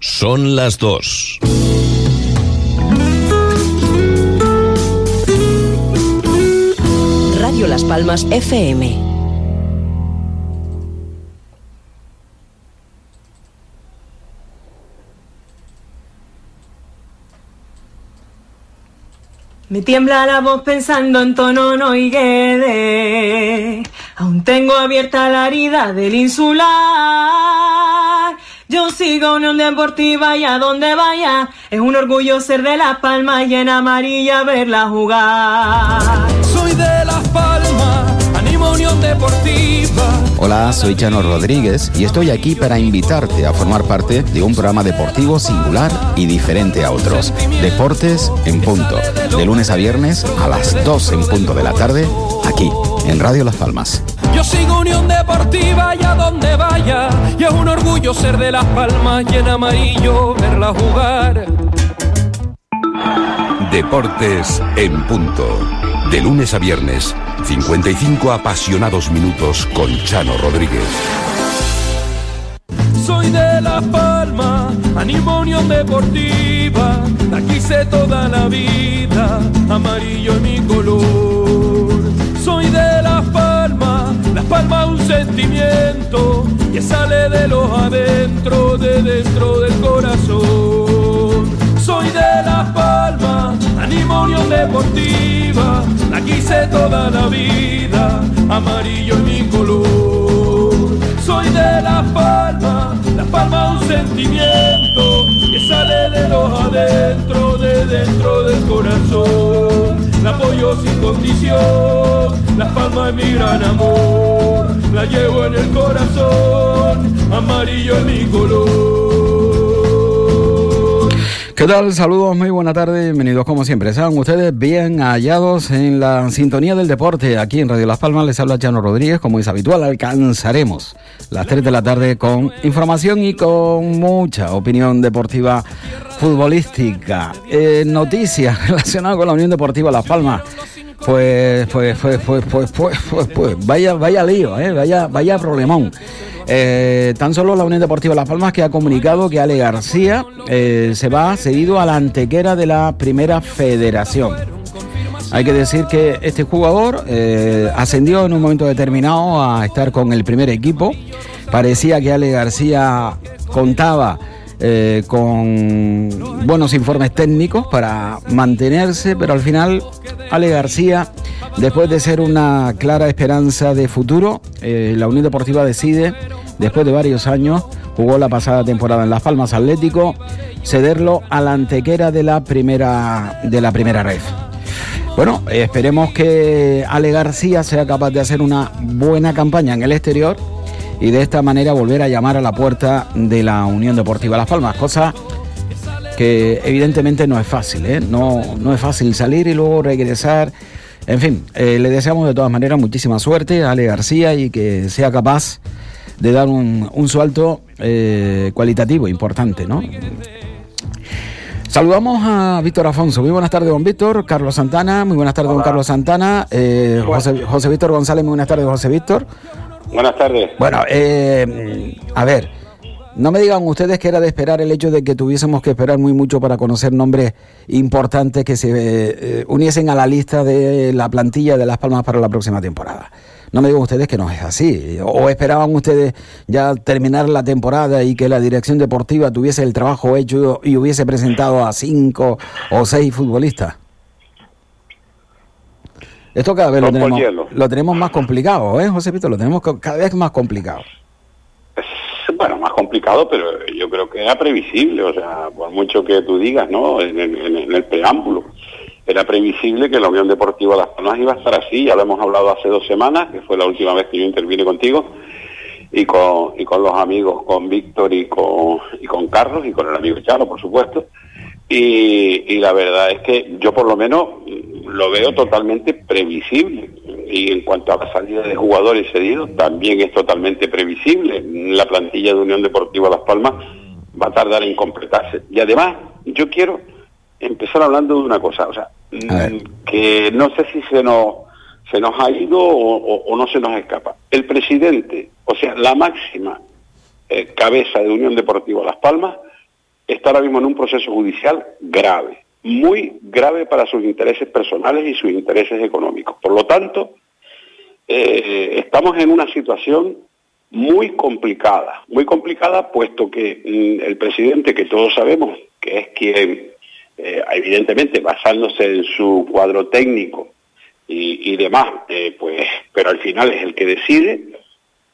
Son las dos. Radio Las Palmas FM. Me tiembla la voz pensando en tono no y guede. Aún tengo abierta la herida del insular. Yo sigo Unión Deportiva y a donde vaya. Es un orgullo ser de Las Palmas y en amarilla verla jugar. Soy de Las Palmas, animo Unión Deportiva. Hola, soy Chano Rodríguez y estoy aquí para invitarte a formar parte de un programa deportivo singular y diferente a otros. Deportes en punto. De lunes a viernes a las 2 en punto de la tarde, aquí, en Radio Las Palmas. Yo sigo Unión Deportiva y a donde vaya. Y es un orgullo ser de Las Palmas y en amarillo verla jugar. Deportes en punto. De lunes a viernes, 55 apasionados minutos con Chano Rodríguez. Soy de Las Palmas, animo Unión Deportiva. La quise toda la vida, amarillo es mi color. Soy de Las Palmas, Las Palmas un sentimiento que sale de los adentro, de dentro del corazón. Soy de Las Palmas, animo Unión Deportiva. La quise toda la vida, amarillo es mi color. Soy de Las Palmas, Las Palmas un sentimiento que sale de los adentro, de dentro del corazón. La apoyo sin condición, Las Palmas es mi gran amor. La llevo en el corazón, amarillo es mi color. ¿Qué tal? Saludos, muy buena tarde, bienvenidos como siempre. Sean ustedes bien hallados en la sintonía del deporte. Aquí en Radio Las Palmas les habla Chano Rodríguez, como es habitual, alcanzaremos las 3 de la tarde con información y con mucha opinión deportiva futbolística. Eh, noticias relacionadas con la Unión Deportiva Las Palmas. Pues, pues, pues, pues, pues, pues, pues, pues, vaya, vaya lío, ¿eh? vaya, vaya problemón. Eh, tan solo la Unión Deportiva Las Palmas que ha comunicado que Ale García eh, se va cedido a la antequera de la Primera Federación. Hay que decir que este jugador eh, ascendió en un momento determinado a estar con el primer equipo. Parecía que Ale García contaba eh, con buenos informes técnicos para mantenerse, pero al final Ale García, después de ser una clara esperanza de futuro, eh, la Unión Deportiva decide, después de varios años, jugó la pasada temporada en Las Palmas Atlético, cederlo a la antequera de la primera, de la primera red. Bueno, esperemos que Ale García sea capaz de hacer una buena campaña en el exterior y de esta manera volver a llamar a la puerta de la Unión Deportiva Las Palmas, cosa que evidentemente no es fácil, ¿eh? no, no es fácil salir y luego regresar. En fin, eh, le deseamos de todas maneras muchísima suerte a Ale García y que sea capaz de dar un, un salto eh, cualitativo importante, ¿no? Saludamos a Víctor Afonso. Muy buenas tardes, don Víctor. Carlos Santana. Muy buenas tardes, don Carlos Santana. Eh, José, José Víctor González. Muy buenas tardes, José Víctor. Buenas tardes. Bueno, eh, a ver, no me digan ustedes que era de esperar el hecho de que tuviésemos que esperar muy mucho para conocer nombres importantes que se eh, uniesen a la lista de la plantilla de Las Palmas para la próxima temporada. No me digan ustedes que no es así. O esperaban ustedes ya terminar la temporada y que la dirección deportiva tuviese el trabajo hecho y hubiese presentado a cinco o seis futbolistas. Esto cada vez lo tenemos, hielo. lo tenemos más complicado, ¿eh, José Pito? Lo tenemos cada vez más complicado. Es, bueno, más complicado, pero yo creo que era previsible, o sea, por mucho que tú digas, ¿no? En, el- en el- en el preámbulo. Era previsible que la Unión Deportiva Las Palmas iba a estar así, ya lo hemos hablado hace dos semanas, que fue la última vez que yo intervine contigo, y con, y con los amigos, con Víctor y con, y con Carlos, y con el amigo Charo, por supuesto. Y, y la verdad es que yo por lo menos lo veo totalmente previsible. Y en cuanto a la salida de jugadores cedidos, también es totalmente previsible. La plantilla de Unión Deportiva Las Palmas va a tardar en completarse. Y además, yo quiero empezar hablando de una cosa, o sea, mm, que no sé si se nos, se nos ha ido o, o- o no se nos escapa. El presidente, o sea, la máxima eh, cabeza de Unión Deportiva Las Palmas, está ahora mismo en un proceso judicial grave, muy grave para sus intereses personales y sus intereses económicos. Por lo tanto, eh, estamos en una situación muy complicada, muy complicada puesto que mm, el presidente, que todos sabemos que es quien, eh, evidentemente basándose en su cuadro técnico y, demás, eh, pues, pero al final es el que decide,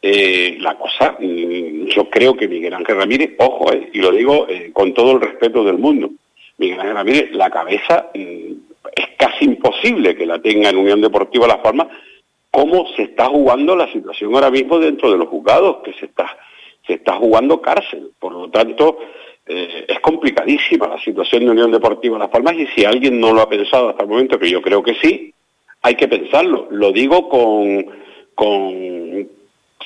eh, la cosa, mm, yo creo que Miguel Ángel Ramírez, ojo, y lo digo con todo el respeto del mundo, Miguel Ángel Ramírez, la cabeza mm, es casi imposible que la tenga en Unión Deportiva Las Palmas, cómo se está jugando la situación ahora mismo dentro de los juzgados, que se está, se está jugando cárcel. Por lo tanto, eh, es complicadísima la situación de Unión Deportiva Las Palmas y si alguien no lo ha pensado hasta el momento, que yo creo que sí, hay que pensarlo. Lo digo con, con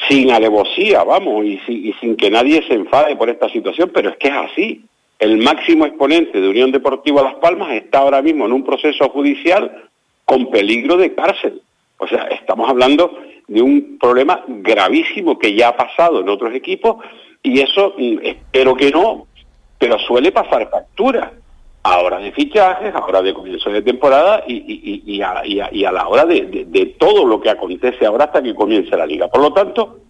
sin alevosía, vamos, y, sin que nadie se enfade por esta situación, pero es que es así. El máximo exponente de Unión Deportiva Las Palmas está ahora mismo en un proceso judicial con peligro de cárcel. O sea, estamos hablando de un problema gravísimo que ya ha pasado en otros equipos y eso mm, espero que no, pero suele pasar factura. Ahora de fichajes, ahora de comienzo de temporada y, a, la hora de, todo lo que acontece ahora hasta que comience la liga. Por lo tanto,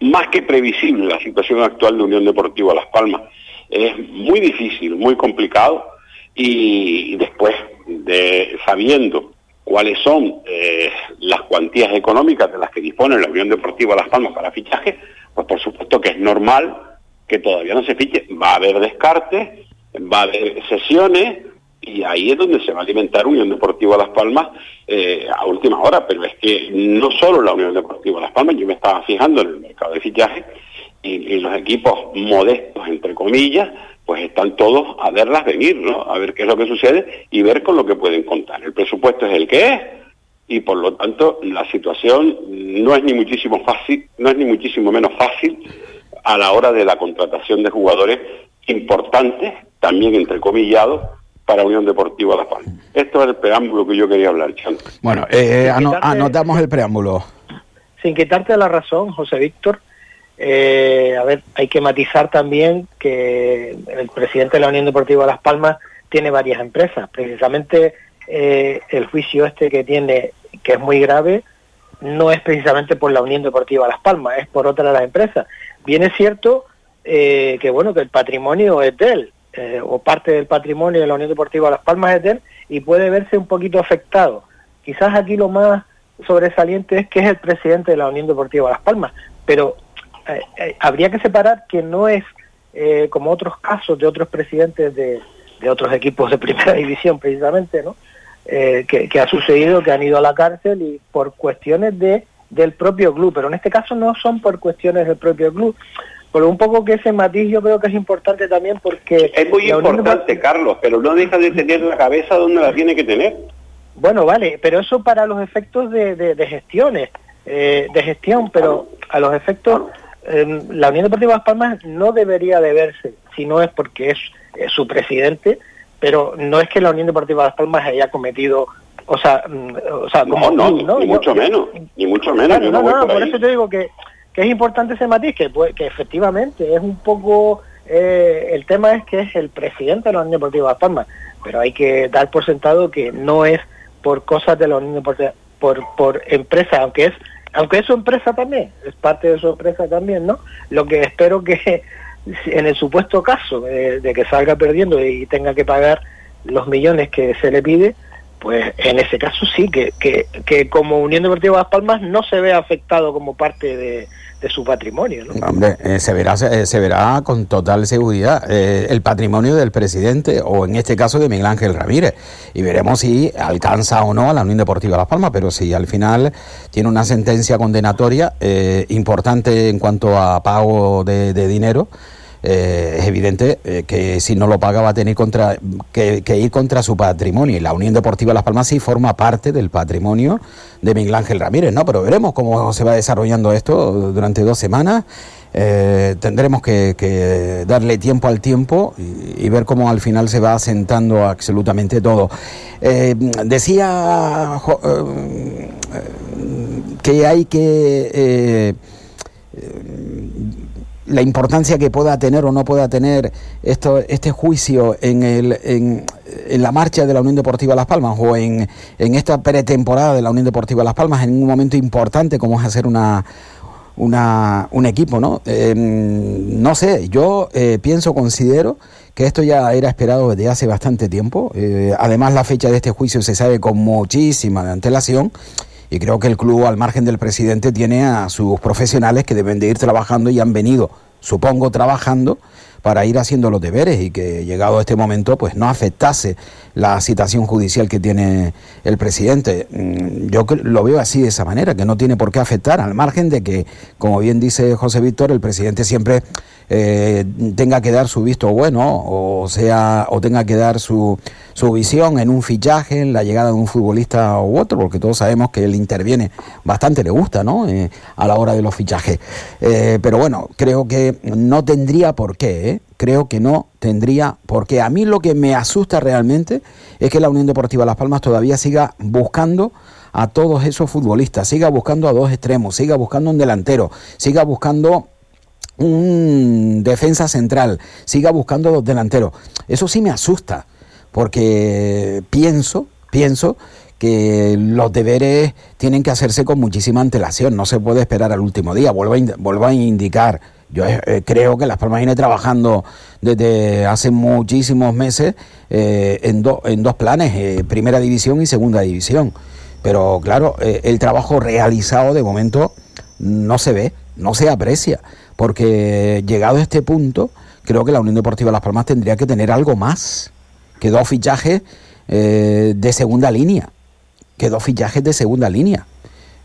más que previsible la situación actual de Unión Deportiva Las Palmas. Es muy difícil, muy complicado y después de sabiendo cuáles son eh, las cuantías económicas de las que dispone la Unión Deportiva Las Palmas para fichaje, pues por supuesto que es normal que todavía no se fiche. Va a haber descartes, va a haber sesiones y ahí es donde se va a alimentar Unión Deportiva Las Palmas eh, a última hora, pero es que no solo la Unión Deportiva Las Palmas, yo me estaba fijando en el mercado de fichaje y los equipos modestos, entre comillas, pues están todos a verlas venir, ¿no? A ver qué es lo que sucede y ver con lo que pueden contar. El presupuesto es el que es y por lo tanto la situación no es ni muchísimo fácil, no es ni muchísimo menos fácil a la hora de la contratación de jugadores importantes, también entrecomillados, para Unión Deportiva La Palma. Esto es el preámbulo que yo quería hablar, Chan. Bueno, eh, anotamos el preámbulo. Sin quitarte la razón, José Víctor, eh, a ver, hay que matizar también que el presidente de la Unión Deportiva Las Palmas tiene varias empresas. Precisamente eh, el juicio este que tiene, que es muy grave, no es precisamente por la Unión Deportiva Las Palmas, es por otra de las empresas. Bien es cierto eh, que bueno que el patrimonio es de él, o parte del patrimonio de la Unión Deportiva Las Palmas es de él, y puede verse un poquito afectado. Quizás aquí lo más sobresaliente es que es el presidente de la Unión Deportiva Las Palmas, pero eh, eh, habría que separar que no es eh, como otros casos de otros presidentes de, otros equipos de primera división precisamente, ¿no? Que, ha sucedido que han ido a la cárcel y por cuestiones de del propio club, pero en este caso no son por cuestiones del propio club. Por un poco que ese matiz yo creo que es importante también porque... Es muy importante, Carlos, pero no deja de tener la cabeza donde la tiene que tener. Bueno, vale, pero eso para los efectos de, de, gestiones, de gestión, pero a los efectos la Unión Deportiva Las Palmas no debería de verse, si no es porque es, su presidente, pero no es que la Unión Deportiva Las Palmas haya cometido o sea, mm, o sea como no, no, Ni mucho menos, ni mucho menos. no, no, por, eso te digo que, que, es importante ese matiz, que, que efectivamente es un poco, eh, el tema es que es el presidente de la Unión Deportiva Palmas, pero hay que dar por sentado que no es por cosas de la Unión Deportiva, por, por empresa, aunque es aunque es su empresa también, es parte de su empresa también, ¿no? Lo que espero que en el supuesto caso de, que salga perdiendo y tenga que pagar los millones que se le pide, pues en ese caso sí, que, que, que como Unión Deportiva Las Palmas no se ve afectado como parte de, de su patrimonio. ¿no? Hombre, eh, se, verá, eh, se, verá con total seguridad eh, el patrimonio del presidente o en este caso de Miguel Ángel Ramírez y veremos si alcanza o no a la Unión Deportiva Las Palmas, pero si al final tiene una sentencia condenatoria importante en cuanto a pago de dinero. Eh, es evidente eh, que si no lo paga va a tener contra, que, ir contra su patrimonio. Y la Unión Deportiva Las Palmas sí forma parte del patrimonio de Miguel Ángel Ramírez, ¿no? Pero veremos cómo se va desarrollando esto durante dos semanas. Eh, tendremos que, darle tiempo al tiempo y, ver cómo al final se va asentando absolutamente todo. decía que hay que la importancia que pueda tener o no pueda tener esto, este juicio en, el, en, la marcha de la Unión Deportiva Las Palmas o en, en esta pretemporada de la Unión Deportiva Las Palmas en un momento importante como es hacer una, una, un equipo, ¿no? Em, no sé, yo eh, pienso, considero que esto ya era esperado desde hace bastante tiempo. Eh, además, la fecha de este juicio se sabe con muchísima antelación y creo que el club, al margen del presidente, tiene a sus profesionales que deben de ir trabajando y han venido, supongo, trabajando para ir haciendo los deberes y que llegado a este momento pues no afectase la citación judicial que tiene el presidente. Mm, yo lo veo así de esa manera, que no tiene por qué afectar, al margen de que, como bien dice José Víctor, el presidente siempre eh, tenga que dar su visto bueno o sea o tenga que dar su, su visión en un fichaje, en la llegada de un futbolista u otro, porque todos sabemos que él interviene bastante, le gusta, ¿no? Eh, a la hora de los fichajes. Eh, pero bueno, creo que no tendría por qué, creo que no tendría por qué. A mí lo que me asusta realmente es que la Unión Deportiva Las Palmas todavía siga buscando a todos esos futbolistas, siga buscando a dos extremos, siga buscando un delantero, siga buscando un defensa central, siga buscando dos delanteros. Eso sí me asusta, porque pienso, pienso que los deberes tienen que hacerse con muchísima antelación, no se puede esperar al último día. Vuelvo a, a indicar, yo eh, creo que Las Palmas viene trabajando desde hace muchísimos meses eh, en, en dos planes, eh, primera división y segunda división. Pero claro, el trabajo realizado de momento no se ve, no se aprecia porque llegado a este punto, creo que la Unión Deportiva Las Palmas tendría que tener algo más que dos fichajes eh, de segunda línea, que dos fichajes de segunda línea.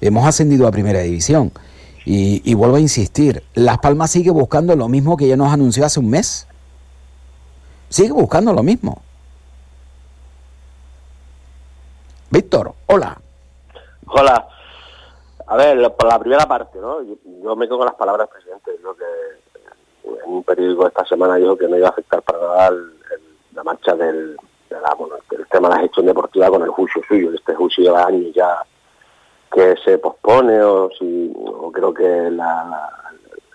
Hemos ascendido a primera división y, y vuelvo a insistir, Las Palmas sigue buscando lo mismo que ya nos anunció hace un mes. Sigue buscando lo mismo. Víctor, hola. Hola. A ver, por la primera parte, ¿no? Yo, me quedo con las palabras del presidente. Creo que en un periódico esta semana dijo que no iba a afectar para nada la marcha del, el tema de la gestión deportiva con el juicio suyo. Este juicio lleva años ya que se pospone o si creo que la,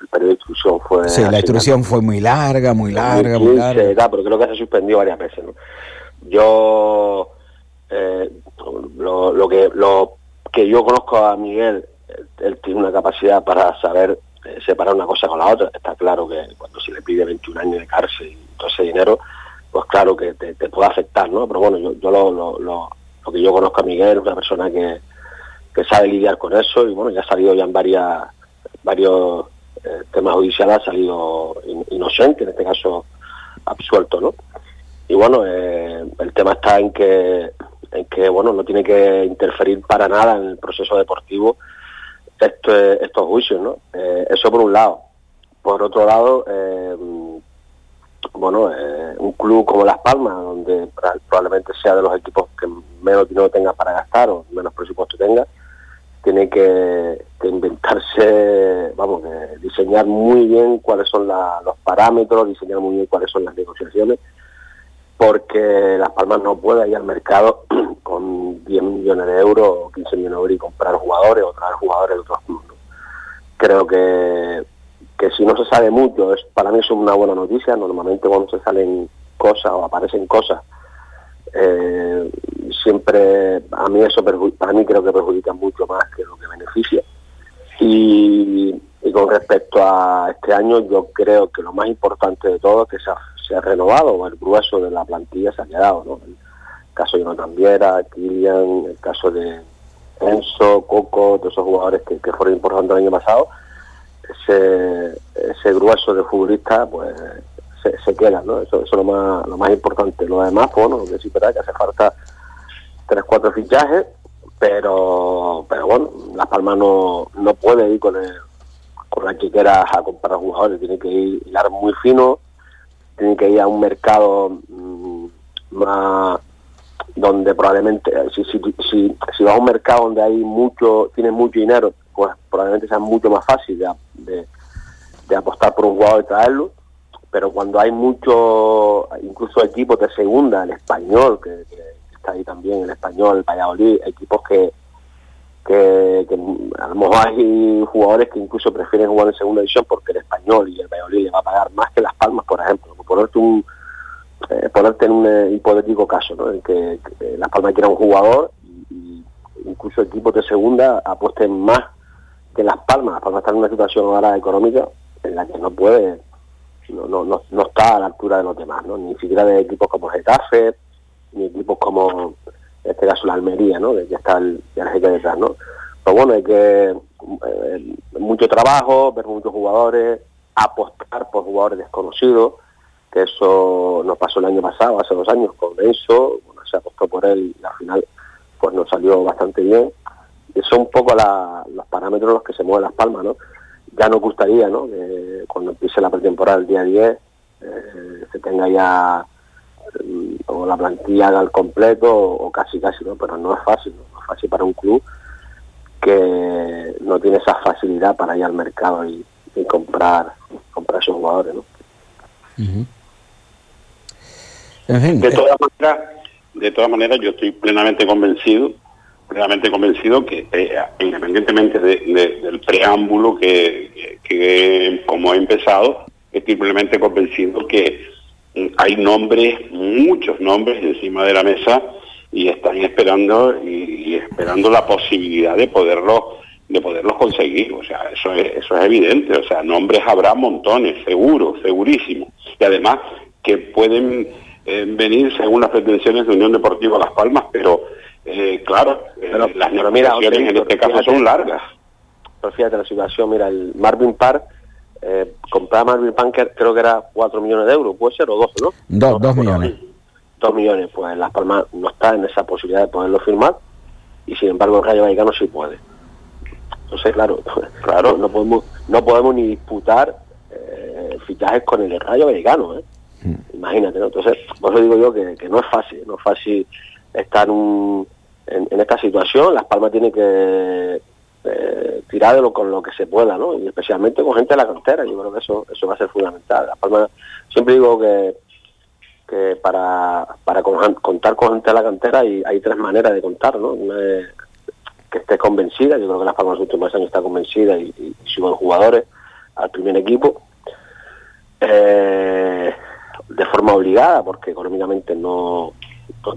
el periodo de instrucción fue... Sí, la instrucción fue muy larga, muy larga, muy larga. pero creo que se suspendió varias veces. ¿no? Yo... Eh, lo, lo que lo que yo conozco a Miguel, él tiene una capacidad para saber eh, separar una cosa con la otra. Está claro que cuando se le pide 21 años de cárcel y todo ese dinero, pues claro que te, puede afectar, ¿no? Pero bueno, yo, yo lo, lo, lo, que yo conozco a Miguel es una persona que, que sabe lidiar con eso y bueno, ya ha salido ya en varias, varios eh, temas judiciales, ha salido inocente, en este caso absuelto, ¿no? Y bueno, eh, el tema está en que en que bueno no tiene que interferir para nada en el proceso deportivo estos juicios, ¿no? Eh, eso por un lado. Por otro lado, eh, bueno, eh, un club como Las Palmas, donde probablemente sea de los equipos que menos dinero tenga para gastar o menos presupuesto tenga, tiene que, inventarse, vamos, diseñar muy bien cuáles son los parámetros, diseñar muy bien cuáles son las negociaciones porque Las Palmas no puede ir al mercado con 10 millones de euros o 15 millones de euros y comprar jugadores o traer jugadores de otros clubes. Creo que, que si no se sabe mucho, es para mí es una buena noticia. Normalmente cuando se salen cosas o aparecen cosas, eh, siempre a mí eso para mí creo que perjudica mucho más que lo que beneficia. Y, y con respecto a este año, yo creo que lo más importante de todo es que se ha se ha renovado, el grueso de la plantilla se ha quedado, ¿no? El caso de Jonathan Viera, Kilian, el caso de Enzo, Coco, todos esos jugadores que, fueron importantes el año pasado, ese, grueso de futbolistas, pues se, se queda, ¿no? Eso, es lo más, lo más importante. Lo demás, pues, bueno, que sí verdad que hace falta tres, cuatro fichajes, pero, pero bueno, Las Palmas no, no puede ir con el, con la chiquera a comprar jugadores, tiene que ir hilar muy fino, tiene que ir a un mercado mm, más donde probablemente si, vas a un mercado donde hay mucho tienes mucho dinero pues probablemente sea mucho más fácil de, apostar por un jugador y traerlo pero cuando hay mucho incluso equipos de segunda el español que, está ahí también el español el Valladolid equipos que que, a lo mejor hay jugadores que incluso prefieren jugar en segunda división porque el español y el Valladolid le va a pagar más que Las Palmas, por ejemplo. Ponerte, un, eh, ponerte en un eh, hipotético caso, ¿no? en que, Las Palmas quiera un jugador y, incluso equipos de segunda apuesten más que Las Palmas. Las Palmas están en una situación ahora económica en la que no puede, no, no, no, está a la altura de los demás, ¿no? ni siquiera de equipos como Getafe, ni equipos como en este caso la Almería, ¿no? De que está el, el detrás, ¿no? Pero bueno, hay que eh, mucho trabajo, ver muchos jugadores, apostar por jugadores desconocidos, que eso nos pasó el año pasado, hace dos años con Enzo, bueno, se apostó por él y al final pues nos salió bastante bien. Y son un poco los parámetros los que se mueven las palmas, ¿no? Ya nos gustaría, ¿no? Que cuando empiece la pretemporada el día 10 eh, se tenga ya o la plantilla al completo o, casi casi, ¿no? Pero no es fácil, ¿no? es fácil para un club que no tiene esa facilidad para ir al mercado y, comprar comprar esos jugadores, ¿no? De todas maneras, de todas maneras yo estoy plenamente convencido plenamente convencido que eh, independientemente del preámbulo que, que, como he empezado, estoy plenamente convencido que hay nombres, muchos nombres encima de la mesa y están esperando y, esperando la posibilidad de poderlo de poderlos conseguir, o sea, eso es, eso es evidente, o sea, nombres habrá montones, seguro, segurísimo, y además que pueden eh, venir según las pretensiones de Unión Deportiva Las Palmas, pero eh, claro, eh, las negociaciones en este caso son largas. Pero fíjate la situación, mira, el Marvin Park eh, comprar Marvin Punker creo que era 4 millones de euros, puede ser, o 12, ¿no? 2 millones. 2 millones, pues Las Palmas no está en esa posibilidad de poderlo firmar y sin embargo el Rayo Vallecano sí puede. Entonces, claro, claro no podemos no podemos ni disputar eh, fichajes con el Rayo Vallecano, ¿eh? Hmm. Imagínate, ¿no? Entonces, por eso digo yo que, no es fácil, no es fácil estar en, esta situación. Las Palmas tiene que eh, tirarlo con lo que se pueda, ¿no? Y especialmente con gente de la cantera, yo creo que eso eso va a ser fundamental. La Palma, siempre digo que que para, para contar con gente de la cantera hay, hay tres maneras de contar, ¿no? Una es que esté convencida, yo creo que la Palma en los últimos años está convencida y, y, los jugadores al primer equipo. Eh, de forma obligada, porque económicamente no,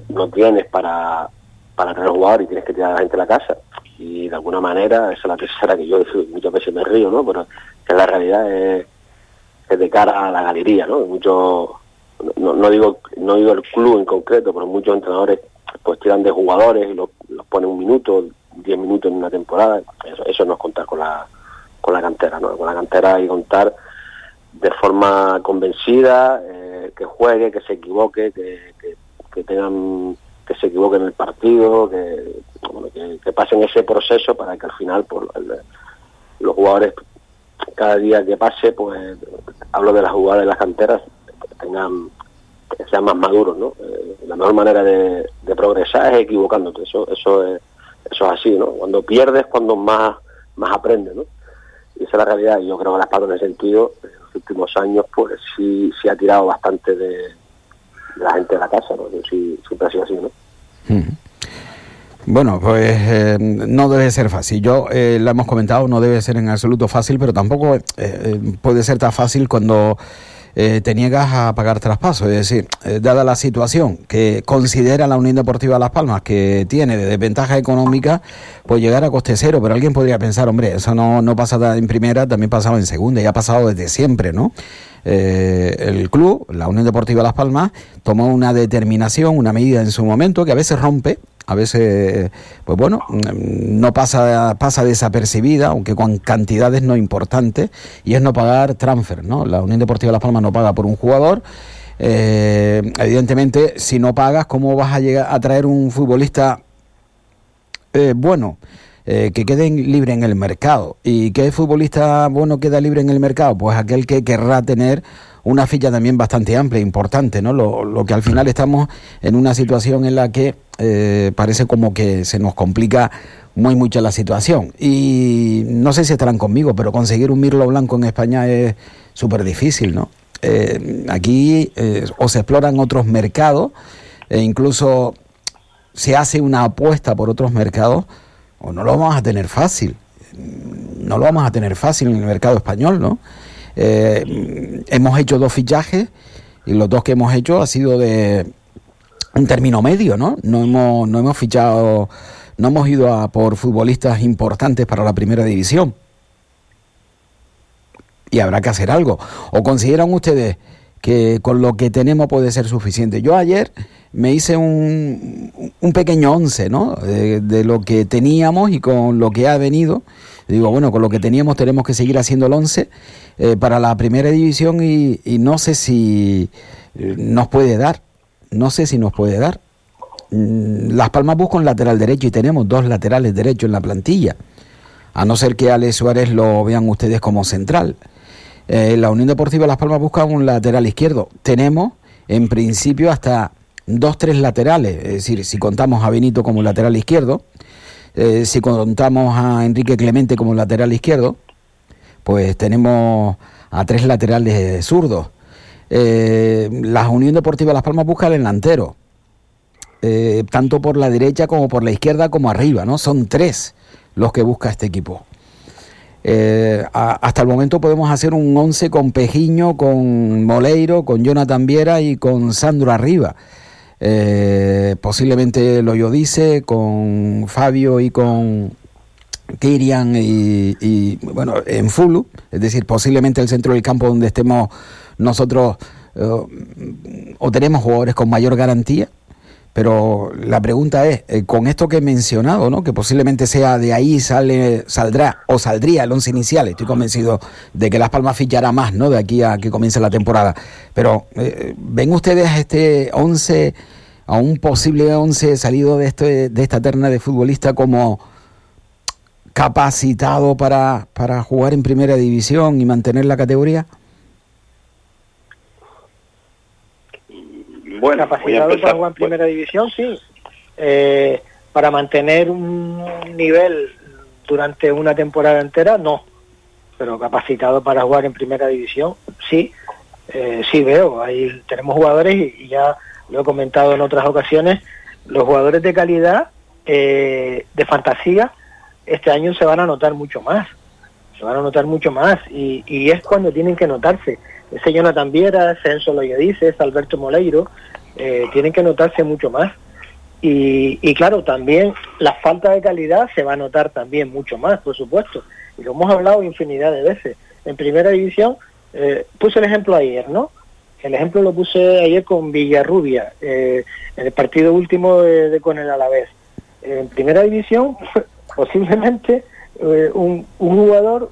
no, tienes para, para tener jugadores y tienes que tirar a la gente de la casa y de alguna manera, esa es la tercera que yo muchas veces me río, ¿no? Pero que la realidad es, de cara a la galería, ¿no? Muchos, no, no, digo no digo el club en concreto, pero muchos entrenadores pues tiran de jugadores y los, ponen un minuto, diez minutos en una temporada, eso, eso no es contar con la, con la cantera, ¿no? Con la cantera que contar de forma convencida, eh, que juegue, que se equivoque, que, que, tengan que se equivoquen en el partido, que, que, pasen ese proceso para que al final por los jugadores cada día que pase, pues hablo de las jugadas de las canteras, tengan que sean más maduros, ¿no? Eh, la mejor manera de, progresar es equivocándote, eso eso es, eso es así, ¿no? Cuando pierdes, cuando más más aprendes, ¿no? Esa es la realidad, yo creo que las patas en ese sentido, en los últimos años, pues sí, sí ha tirado bastante de, la gente de la casa, ¿no? Sí, siempre ha sido así, ¿no? Bueno, pues eh, no debe ser fácil. Yo eh, lo hemos comentado, no debe ser en absoluto fácil, pero tampoco eh, eh, puede ser tan fácil cuando te niegas a pagar traspaso. Es decir, dada la situación que considera la Unión Deportiva Las Palmas que tiene de desventaja económica, pues llegar a coste cero. Pero alguien podría pensar, hombre, eso no, no pasa en primera, también pasaba en segunda y ha pasado desde siempre, ¿no? el club, la Unión Deportiva Las Palmas, tomó una determinación, una medida en su momento que a veces rompe a veces, pues bueno, no pasa, pasa desapercibida, aunque con cantidades no importantes, y es no pagar transfer, ¿no? La Unión Deportiva Las Palmas no paga por un jugador. Eh, evidentemente, si no pagas, ¿cómo vas a llegar a traer un futbolista eh, bueno? Eh, que quede libre en el mercado. ¿Y qué futbolista bueno queda libre en el mercado? Pues aquel que querrá tener una ficha también bastante amplia, importante, ¿no? Lo, que al final estamos en una situación en la que eh, parece como que se nos complica muy mucho la situación. Y no sé si estarán conmigo, pero conseguir un mirlo blanco en España es súper difícil, ¿no? Eh, aquí eh, o se exploran otros mercados e incluso se hace una apuesta por otros mercados o no lo vamos a tener fácil. No lo vamos a tener fácil en el mercado español, ¿no? Eh, hemos hecho dos fichajes y los dos que hemos hecho ha sido de un término medio, ¿no? No hemos, no hemos fichado, no hemos ido a por futbolistas importantes para la primera división. Y habrá que hacer algo. ¿O consideran ustedes que con lo que tenemos puede ser suficiente? Yo ayer me hice un, un pequeño once, ¿no? De, lo que teníamos y con lo que ha venido. Digo, bueno, con lo que teníamos tenemos que seguir haciendo el once eh, para la primera división y, y no sé si eh, nos puede dar no sé si nos puede dar. Mm, Las Palmas busca un lateral derecho y tenemos dos laterales derechos en la plantilla. A no ser que Ale Suárez lo vean ustedes como central. Eh, la Unión Deportiva Las Palmas busca un lateral izquierdo. Tenemos, en principio, hasta dos, tres laterales. Es decir, si contamos a Benito como lateral izquierdo, eh, si contamos a Enrique Clemente como lateral izquierdo, pues tenemos a tres laterales zurdos. Eh, la Unión Deportiva Las Palmas busca el delantero, eh, tanto por la derecha como por la izquierda como arriba, ¿no? Son tres los que busca este equipo. Hasta el momento podemos hacer un 11 con Pejiño, con Moleiro, con Jonathan Viera y con Sandro Arriba. Posiblemente lo dice con Fabio y con Kirian y, y, bueno, en Fulu, es decir, posiblemente el centro del campo donde estemos nosotros eh, o tenemos jugadores con mayor garantía, pero la pregunta es, eh, con esto que he mencionado, ¿no? que posiblemente sea de ahí sale, saldrá o saldría el once inicial, estoy convencido de que Las Palmas fichará más ¿no? de aquí a que comience la temporada. Pero, eh, ¿ven ustedes a este once, a un posible once salido de, este, de esta terna de futbolista como capacitado para, para jugar en primera división y mantener la categoría? Bueno, capacitado para jugar en primera división, sí. Eh, para mantener un nivel durante una temporada entera, no. Pero capacitado para jugar en primera división, sí. Eh, sí veo. Ahí tenemos jugadores y, ya lo he comentado en otras ocasiones. Los jugadores de calidad, eh, de fantasía, este año se van a notar mucho más. Se van a notar mucho más. Y, y es cuando tienen que notarse ese Jonathan Viera, Loyodice, ese Alberto Moleiro, eh, tienen que notarse mucho más. Y, y, claro, también la falta de calidad se va a notar también mucho más, por supuesto. Y lo hemos hablado infinidad de veces. En primera división, eh, puse el ejemplo ayer, ¿no? El ejemplo lo puse ayer con Villarrubia, eh, en el partido último de, con el Alavés. En primera división, posiblemente un, un, jugador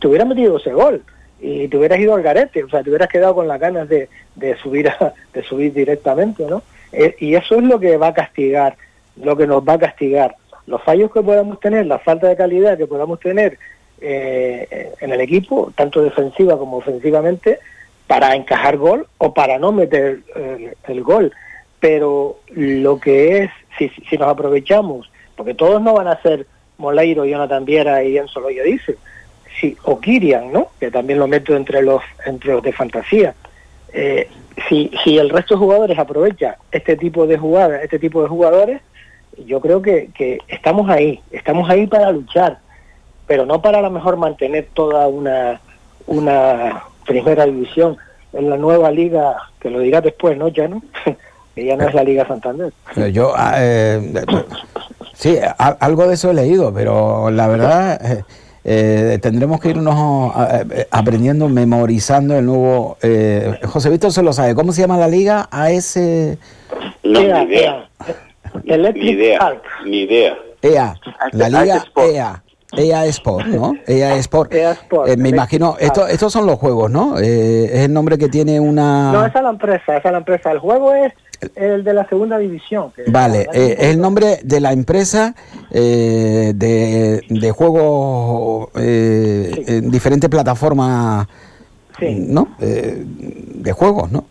te hubiera metido ese gol y te hubieras ido al garete, o sea, te hubieras quedado con las ganas de, subir a, de subir directamente, ¿no? Eh, y eso es lo que va a castigar, lo que nos va a castigar. Los fallos que podamos tener, la falta de calidad que podamos tener eh, en el equipo, tanto defensiva como ofensivamente, para encajar gol o para no meter el, gol. Pero lo que es, si, si nos aprovechamos, porque todos no van a ser Moleiro, Jonathan Viera y Enzo Loyo dice, si, o Kirian, ¿no? que también lo meto entre los, entre los de fantasía. Eh, si, si el resto de jugadores aprovecha este tipo de jugadas, este tipo de jugadores, yo creo que, que estamos ahí, estamos ahí para luchar, pero no para a lo mejor mantener toda una, una primera división en la nueva liga, que lo dirá después, ¿no, ya no? ya no es la Liga Santander. Yo, ah, eh, sí, algo de eso he leído, pero la verdad... Eh, tendremos que irnos eh, aprendiendo, memorizando el nuevo. Eh, José Víctor se lo sabe. ¿Cómo se llama la liga? AS. No, EA, ni idea. EA. Ni idea. Ni idea. EA. La liga EA. EA Sport, ¿no? EA Sport. EA Sport eh, me imagino, esto, estos son los juegos, ¿no? Eh, es el nombre que tiene una... No, esa es la empresa, esa es la empresa. El juego es el de la segunda división. vale, eh, es el nombre de la empresa eh, de, de juegos eh, sí. en diferentes plataformas, sí. ¿no? de juegos, ¿no?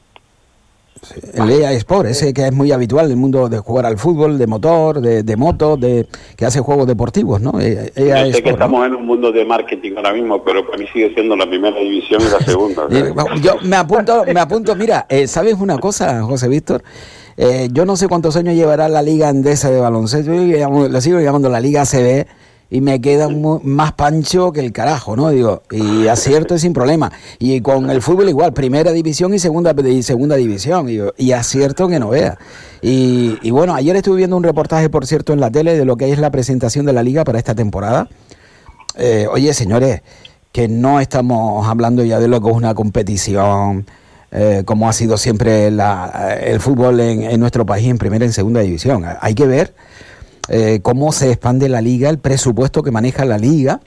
El EA Sport, ese que es muy habitual en el mundo de jugar al fútbol, de motor, de, de moto, de que hace juegos deportivos, ¿no? EA Yo sé que estamos en un mundo de marketing ahora mismo, pero para mí sigue siendo la primera división y la segunda. Yo me apunto, me apunto, mira, eh, ¿sabes una cosa, José Víctor? Eh, yo no sé cuántos años llevará la Liga Andesa de baloncesto, yo la sigo llamando la Liga ACB, y me queda más pancho que el carajo, ¿no? Digo, y acierto es sin problema. Y con el fútbol igual, primera división y segunda, y segunda división, y, acierto que no vea. Y, bueno, ayer estuve viendo un reportaje, por cierto, en la tele de lo que es la presentación de la liga para esta temporada. Eh, oye, señores, que no estamos hablando ya de lo que es una competición, eh, como ha sido siempre el fútbol en, en nuestro país en primera y en segunda división. Hay que ver eh, cómo se expande la liga, el presupuesto que maneja la liga,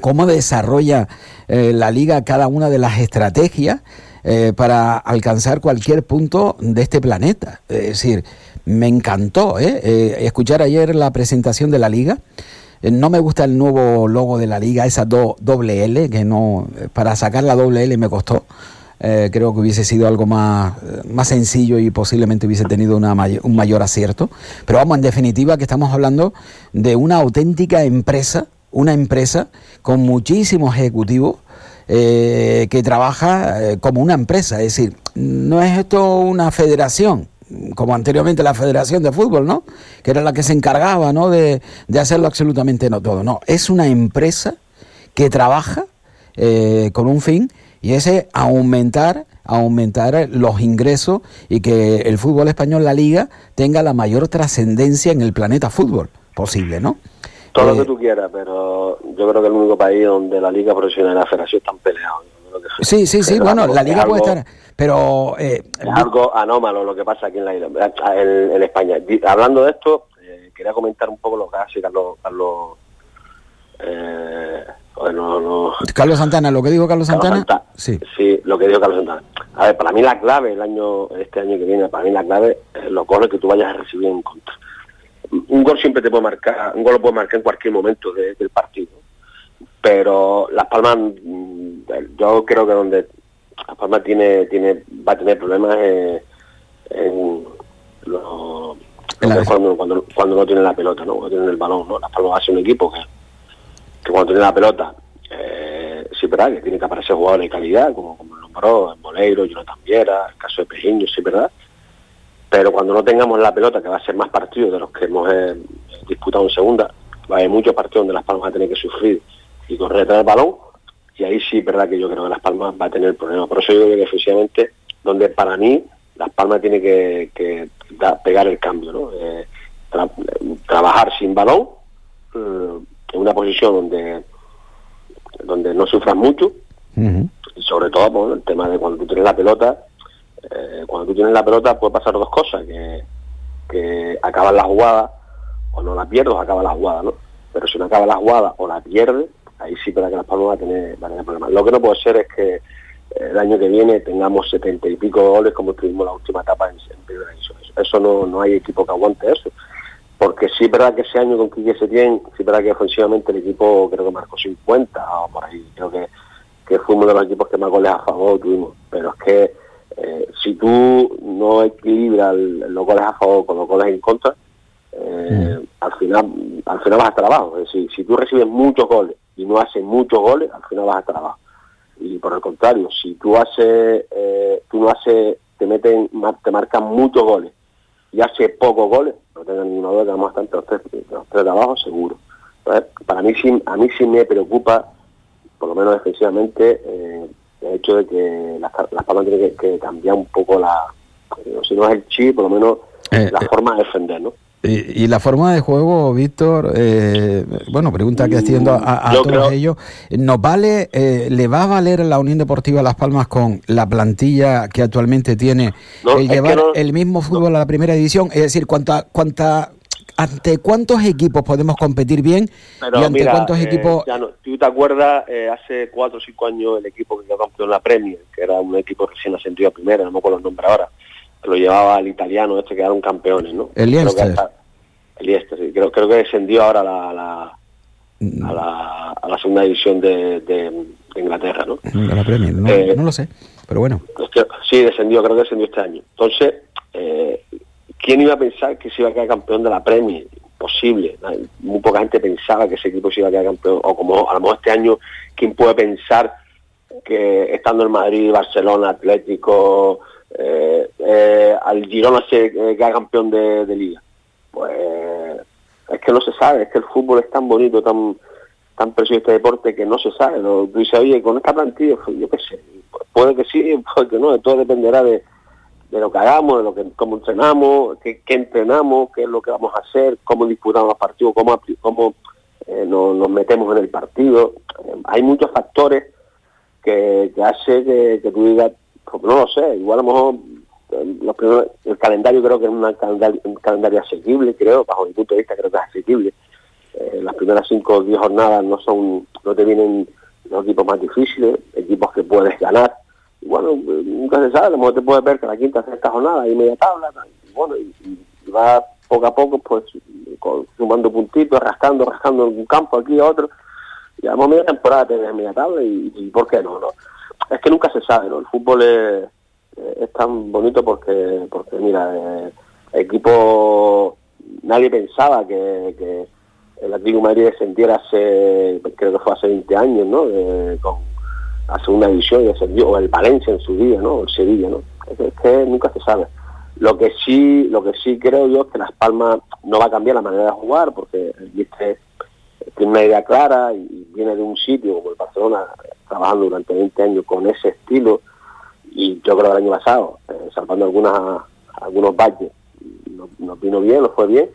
cómo desarrolla eh, la liga cada una de las estrategias eh, para alcanzar cualquier punto de este planeta. Es decir, me encantó escuchar ayer la presentación de la liga. No me gusta el nuevo logo de la liga, esa doble L, que no, para sacar la doble L me costó. Eh, creo que hubiese sido algo más, más sencillo y posiblemente hubiese tenido una un mayor acierto. Pero vamos, en definitiva que estamos hablando de una auténtica empresa, una empresa con muchísimos ejecutivos eh, que trabaja eh, como una empresa. Es decir, no es esto una federación, como anteriormente la Federación de Fútbol, ¿no? Que era la que se encargaba, ¿no? De, de hacerlo absolutamente no todo. No, es una empresa que trabaja con un fin y ese aumentar aumentar los ingresos y que el fútbol español, la liga, tenga la mayor trascendencia en el planeta fútbol posible, ¿no? Todo lo que eh, tú quieras, pero yo creo que el único país donde la liga profesional y la federación están peleados. sí, sí, sí, bueno, la liga puede estar, pero... Eh, es algo anómalo lo que pasa aquí en, la, en, España. Hablando de esto, eh, quería comentar un poco lo que hace Carlos... Carlos eh, no, Carlos Santana, lo que dijo Carlos Santana. sí. sí, lo que dijo Carlos Santana. A ver, para mí la clave, el año este año que viene, para mí la clave es los goles que tú vayas a recibir en contra. Un gol siempre te puede marcar, un gol lo puede marcar en cualquier momento del partido. Pero Las Palmas, mm, yo creo que donde Las Palmas tiene, tiene, va a tener problemas en cuando, cuando, cuando no tiene la pelota, ¿no? Cuando tienen el balón, ¿no? Las Palmas va a ser un equipo que que cuando tiene la pelota, eh, sí, verdad, que tiene que aparecer jugadores de calidad, como, como nombró en Boleiro, Jonathan Viera, el caso de Pejiño, sí, verdad. Pero cuando no tengamos la pelota, que va a ser más partidos de los que hemos eh, disputado en segunda, va a haber muchos partidos donde Las Palmas va a tener que sufrir y correr detrás del balón, y ahí sí, verdad que yo creo que Las Palmas va a tener problemas. Por eso yo creo que efectivamente, donde para mí Las Palmas tiene que, pegar el cambio, ¿no? Eh, trabajar sin balón, en una posición donde donde no sufras mucho y sobre todo por el tema de cuando tú tienes la pelota eh, cuando tú tienes la pelota puede pasar dos cosas que, que acabas la jugada o no la pierdes acaba la jugada ¿no? pero si no acaba la jugada o la pierdes ahí sí para que las palmas va a tener, va a tener problemas. Lo que no puede ser es que eh, el año que viene tengamos setenta y pico goles como tuvimos la última etapa en, primera división. Eso no, no hay equipo que aguante eso porque sí es verdad que ese año con Quique Setién, sí es verdad que ofensivamente el equipo creo que marcó 50 o por ahí, creo que, que fue uno de los equipos que más goles a favor tuvimos, pero es que eh, si tú no equilibras los goles a favor con los goles en contra, eh, al final al final vas a estar abajo, es decir, si tú recibes muchos goles y no haces muchos goles, al final vas a abajo. Y por el contrario, si tú haces, eh, tú no haces, te meten, te marcan muchos goles y hace pocos goles, no tengo ninguna duda que vamos a estar los tres, los tres de abajo seguro. para mí sí, a mí sí me preocupa, por lo menos defensivamente, eh, el hecho de que las, las palmas tienen que, cambiar un poco la, si no es el chip, por lo menos eh, la eh, forma de defender, ¿no? Y, la forma de juego, Víctor, eh, bueno, pregunta que haciendo a, a todos ellos, ¿nos vale, eh, le va a valer la Unión Deportiva Las Palmas con la plantilla que actualmente tiene el llevar el mismo fútbol a la primera división? Es decir, ¿cuánta, cuánta, ¿ante cuántos equipos podemos competir bien y ante cuántos eh, equipos...? ¿Tú te acuerdas hace cuatro o cinco años el equipo que quedó campeón en la Premier, que era un equipo recién ascendido a primera, no me acuerdo el nombre ahora, lo llevaba el italiano este que quedaron campeones, ¿no? El Leicester. El Leicester, sí. Creo, que descendió ahora la, la, mm. a, la, a la segunda división de, Inglaterra, ¿no? La Premier, no, Eh, no lo sé, pero bueno. Sí, descendió, creo que descendió este año. Entonces, eh, ¿quién iba a pensar que se iba a quedar campeón de la Premier? Posible. Muy poca gente pensaba que ese equipo se iba a quedar campeón. O como a lo mejor este año, ¿quién puede pensar que estando en Madrid, Barcelona, Atlético, al Girona se eh, queda campeón de, liga? Pues es que no se sabe, es que el fútbol es tan bonito, tan tan precioso este deporte que no se sabe. ¿no? Tú dices, oye, con esta plantilla, pues, yo qué sé, puede que sí, puede que no, todo dependerá de, de lo que hagamos, de lo que cómo entrenamos, qué, entrenamos, qué es lo que vamos a hacer, cómo disputamos los partidos, cómo, cómo eh, nos, metemos en el partido. Eh, hay muchos factores que, que hace que, que tú digas, pues, no lo sé, igual a lo mejor eh, los primeros- el calendario creo que es un calendario asequible, creo, bajo mi punto de vista creo que es asequible. Eh, las primeras cinco o diez jornadas no son, no te vienen los equipos más difíciles, equipos que puedes ganar. Y bueno, nunca se sabe, a lo mejor te puedes ver que la quinta, sexta jornada hay media tabla, y bueno, y, y va poco a poco pues sumando puntitos, rascando, rascando en un campo aquí a otro, y a lo mejor media temporada te ves media tabla y, y ¿por qué no? no? Es que nunca se sabe, ¿no? El fútbol es, eh, tan bonito porque, porque mira, eh, equipo, nadie pensaba que, el Atlético de Madrid descendiera hace, creo que fue hace 20 años, ¿no? De- con, a segunda división y descendió, o el Valencia en su día, ¿no? O el Sevilla, ¿no? Es, que- nunca se sabe. Lo que sí, lo que sí creo yo es que Las Palmas no va a cambiar la manera de jugar, porque Viste tiene una idea clara y viene de un sitio como el Barcelona, trabajando durante 20 años con ese estilo, y yo creo que el año pasado, eh, salvando algunas algunos valles, nos, vino bien, nos fue bien,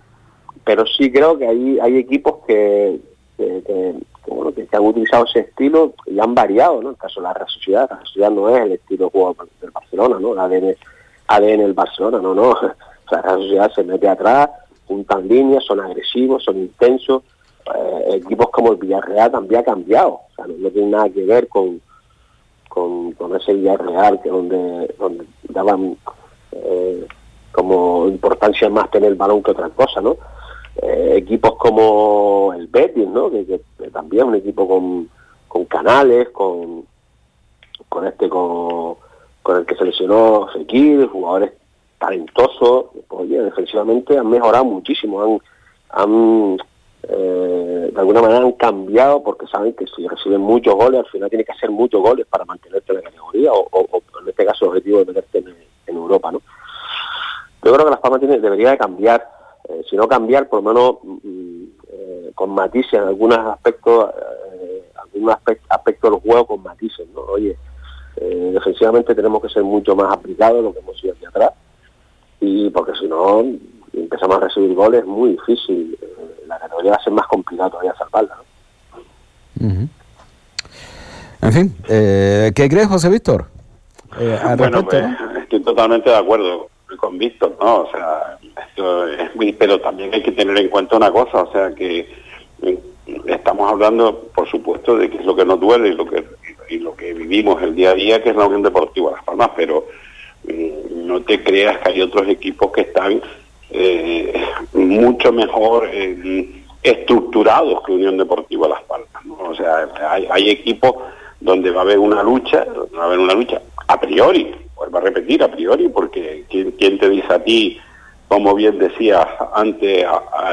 pero sí creo que hay, hay equipos que, que, bueno, que, han utilizado ese estilo y han variado, ¿no? En el caso de la Real Sociedad, la Real Sociedad no es el estilo de juego del Barcelona, ¿no? El ADN, ADN del Barcelona, no, no. La Real Sociedad se mete atrás, juntan líneas, son agresivos, son intensos. Eh, equipos como el Villarreal también ha cambiado, o sea, no, tiene nada que ver con, con, con ese Villarreal que donde, donde daban eh, como importancia más tener el balón que otra cosa, ¿no? Eh, equipos como el Betis, ¿no? Que, también es un equipo con, canales, con, con este, con, con el que seleccionó Fekir, jugadores talentosos, pues, oye, defensivamente han mejorado muchísimo, han eh, de alguna manera han cambiado porque saben que si reciben muchos goles, al final tiene que hacer muchos goles para mantenerte en la categoría o, o- o en este caso el objetivo de meterte en, Europa, ¿no? Yo creo que Las Palmas tiene, debería de cambiar, eh, si no cambiar, por lo menos mm, eh, con matices en algunos aspectos, algunos aspect- aspectos del juego con matices, ¿no? Oye, defensivamente tenemos que ser mucho más aplicados de lo que hemos sido aquí atrás y porque si no empezamos a recibir goles es muy difícil, la categoría va a ser más complicado todavía salvarla. En fin, eh, ¿qué crees, José Víctor? Eh, Bueno, pues, estoy totalmente de acuerdo con Víctor, ¿no? O sea, esto es muy, pero también hay que tener en cuenta una cosa, o sea, que eh, estamos hablando, por supuesto, de qué es lo que nos duele y lo que y lo que vivimos el día a día, que es la Unión Deportiva Las Palmas, pero mm, no te creas que hay otros equipos que están eh, mucho mejor eh, estructurados que Unión Deportiva Las Palmas. O sea, hay, equipos donde va a haber una lucha, va a haber una lucha a priori, vuelvo a repetir, a priori, porque ¿quién, te dice a ti, como bien decía antes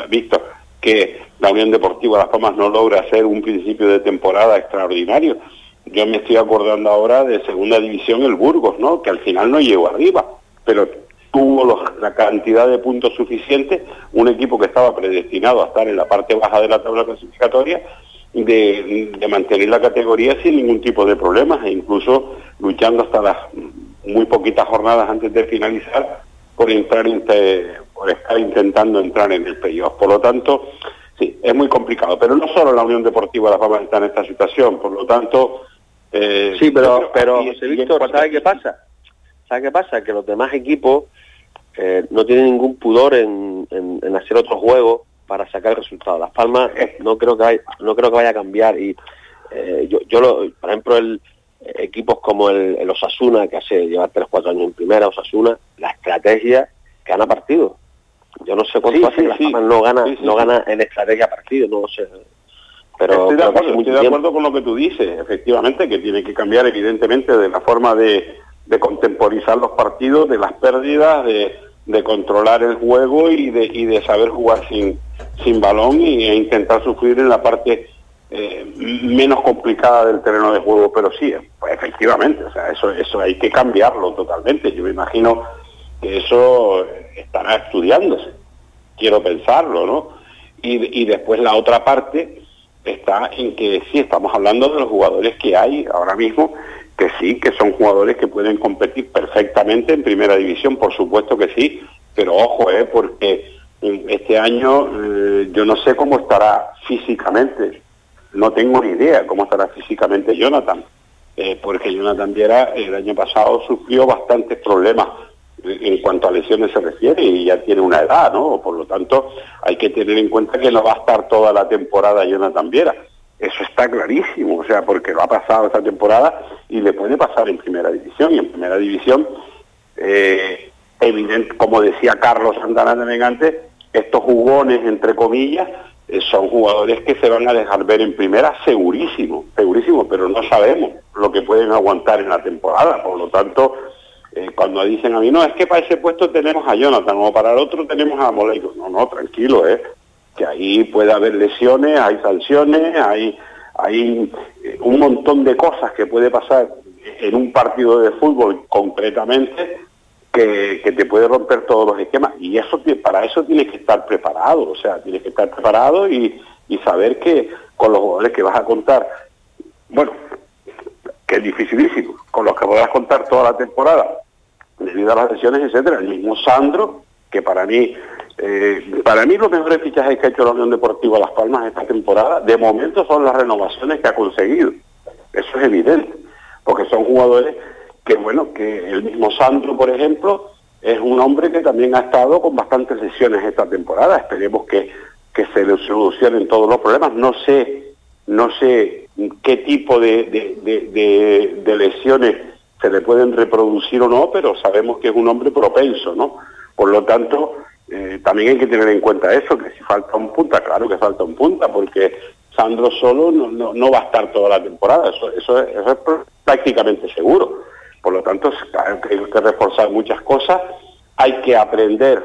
Víctor, que la Unión Deportiva Las Palmas no logra hacer un principio de temporada extraordinario? Yo me estoy acordando ahora de segunda división el Burgos, ¿no? Que al final no llegó arriba, pero tuvo los- la cantidad de puntos suficientes, un equipo que estaba predestinado a estar en la parte baja de la tabla clasificatoria, de, de mantener la categoría sin ningún tipo de problemas e incluso luchando hasta las muy poquitas jornadas antes de finalizar por entrar inte- por estar intentando entrar en el playoff. Por lo tanto, sí, es muy complicado. Pero no solo la Unión Deportiva La Palma está en esta situación, por lo tanto... eh, Sí, pero, pero y- José Víctor, ¿sabe qué pasa? ¿Sabe qué pasa? Que los demás equipos eh, no tienen ningún pudor en, en- en hacer otro juego para sacar el resultado. Las Palmas no creo que vaya, no creo que vaya a cambiar y eh, yo, yo lo, por ejemplo, el, equipos como el, el Osasuna, que hace llevar 3 4 años en primera, Osasuna, la estrategia gana partido. Yo no sé cuánto Sí, hace sí, que Las sí. Palmas no gana, no gana en estrategia partido, no sé. Pero, estoy de acuerdo, estoy de acuerdo con lo que tú dices, efectivamente, que tiene que cambiar evidentemente de la forma de, de contemporizar los partidos, de las pérdidas, de, de controlar el juego y de, y de saber jugar sin, sin balón e intentar sufrir en la parte eh, menos complicada del terreno de juego, pero sí, pues efectivamente, o sea, eso, eso hay que cambiarlo totalmente. Yo me imagino que eso estará estudiándose, quiero pensarlo, ¿no? Y, y después la otra parte está en que sí, estamos hablando de los jugadores que hay ahora mismo, que sí, que son jugadores que pueden competir perfectamente en primera división, por supuesto que sí, pero ojo, eh, porque este año eh, yo no sé cómo estará físicamente, no tengo ni idea cómo estará físicamente Jonathan, eh, porque Jonathan Viera el año pasado sufrió bastantes problemas en cuanto a lesiones se refiere y ya tiene una edad, ¿no? Por lo tanto, hay que tener en cuenta que no va a estar toda la temporada Jonathan Viera. Eso está clarísimo, o sea, porque lo ha pasado esta temporada y le puede pasar en primera división. Y en primera división, eh, como decía Carlos Santana también antes, estos jugones, entre comillas, eh, son jugadores que se van a dejar ver en primera segurísimo, segurísimo, pero no sabemos lo que pueden aguantar en la temporada. Por lo tanto, eh, cuando dicen a mí, no, es que para ese puesto tenemos a Jonathan o para el otro tenemos a Moleico. No, no, tranquilo, ¿eh? Que ahí puede haber lesiones, hay sanciones, hay, hay eh, un montón de cosas que puede pasar en un partido de fútbol concretamente que, que, te puede romper todos los esquemas y eso para eso tienes que estar preparado, o sea, tienes que estar preparado y, y saber que con los jugadores que vas a contar, bueno, que es dificilísimo, con los que podrás contar toda la temporada, debido a las lesiones, etcétera. El mismo Sandro, que para mí, eh, para mí los mejores fichajes que ha hecho la Unión Deportiva Las Palmas esta temporada, de momento son las renovaciones que ha conseguido. Eso es evidente, porque son jugadores que, bueno, que el mismo Sandro, por ejemplo, es un hombre que también ha estado con bastantes lesiones esta temporada. Esperemos que, que se le solucionen todos los problemas. No sé, no sé qué tipo de, de, de lesiones se le pueden reproducir o no, pero sabemos que es un hombre propenso, ¿no? Por lo tanto, eh, también hay que tener en cuenta eso, que si falta un punta, claro que falta un punta, porque Sandro solo no, no, va a estar toda la temporada, eso, eso, es, prácticamente seguro. Por lo tanto, hay que reforzar muchas cosas, hay que aprender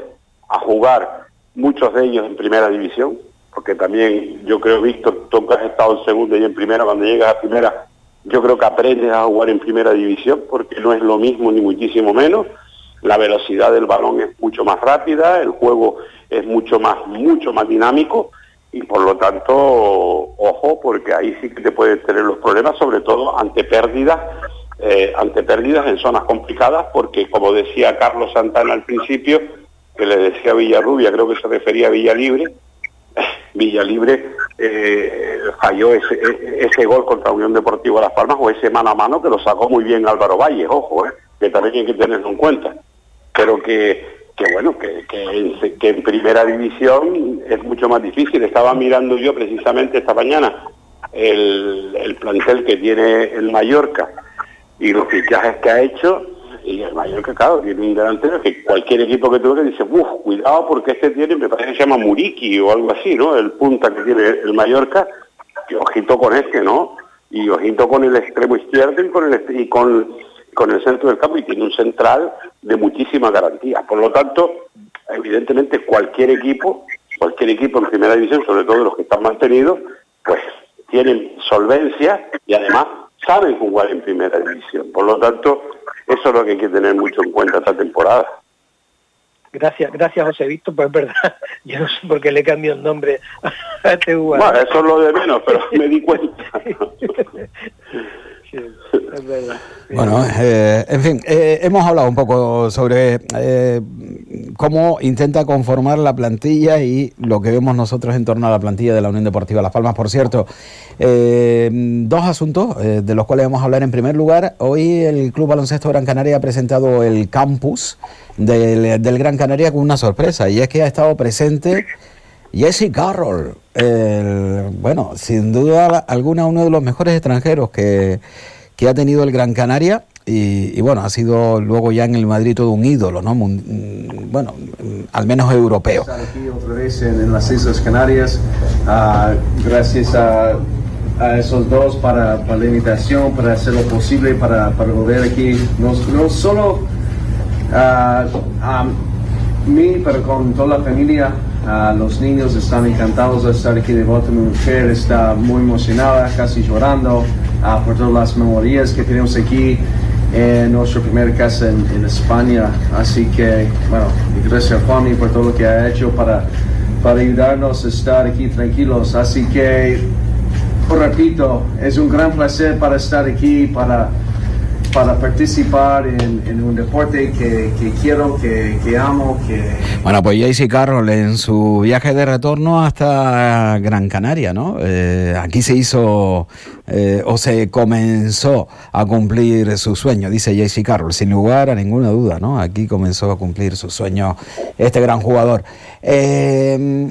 a jugar muchos de ellos en primera división, porque también yo creo, Víctor, tú has estado en segunda y en primera, cuando llegas a primera yo creo que aprendes a jugar en primera división porque no es lo mismo ni muchísimo menos. La velocidad del balón es mucho más rápida, el juego es mucho más, mucho más dinámico y por lo tanto, ojo, porque ahí sí que te puedes tener los problemas, sobre todo ante pérdidas, eh, ante pérdidas en zonas complicadas, porque como decía Carlos Santana al principio, que le decía Villarrubia, creo que se refería a Villa Libre, Villa Libre eh, falló ese, gol contra Unión Deportiva Las Palmas o ese mano a mano que lo sacó muy bien Álvaro Valle, ojo, eh, que también hay que tenerlo en cuenta. Pero que, que bueno, que, que, que, en primera división es mucho más difícil. Estaba mirando yo precisamente esta mañana el, el plantel que tiene el Mallorca y los fichajes que ha hecho y el Mallorca, claro, tiene un delantero que cualquier equipo que tuve dice, uff, cuidado porque este tiene, me parece que se llama Muriki o algo así, ¿no? El punta que tiene el Mallorca, que ojito con este, ¿no? Y ojito con el extremo izquierdo y con el, y con, con el centro del campo y tiene un central de muchísima garantía. Por lo tanto, evidentemente cualquier equipo, cualquier equipo en primera división, sobre todo los que están mantenidos, pues tienen solvencia y además saben jugar en primera división. Por lo tanto, eso es lo que hay que tener mucho en cuenta esta temporada. Gracias, gracias José Víctor, pues es verdad, yo no sé por qué le cambio el nombre a este jugador. Bueno, eso es lo de menos, pero me di cuenta. Bueno, eh, en fin, eh, hemos hablado un poco sobre eh, cómo intenta conformar la plantilla y lo que vemos nosotros en torno a la plantilla de la Unión Deportiva Las Palmas. Por cierto, eh, dos asuntos de los cuales vamos a hablar. En primer lugar, hoy el Club Baloncesto Gran Canaria ha presentado el campus del Gran Canaria con una sorpresa y es que ha estado presente Jesse Carroll, el, bueno, sin duda alguna uno de los mejores extranjeros que, que ha tenido el Gran Canaria y, bueno, ha sido luego ya en el Madrid todo un ídolo, ¿no? bueno, al menos europeo. Aquí otra vez en, las Islas Canarias, ah, gracias a, a esos dos para, la invitación, para hacer lo posible para, para volver aquí, no, no solo ah, a mí, pero con toda la familia. Ah, los niños están encantados de estar aquí de vuelta. Mi mujer está muy emocionada, casi llorando ah, por todas las memorias que tenemos aquí en nuestra primera casa en, en España. Así que, bueno, gracias a Juan por todo lo que ha hecho para, para ayudarnos a estar aquí tranquilos. Así que, repito, es un gran placer para estar aquí, para, para participar en, un deporte que, quiero, que, amo, que... Bueno, pues Jaycee Carroll en su viaje de retorno hasta Gran Canaria, ¿no? Eh, aquí se hizo eh, o se comenzó a cumplir su sueño, dice Jaycee Carroll, sin lugar a ninguna duda, ¿no? Aquí comenzó a cumplir su sueño este gran jugador. Eh,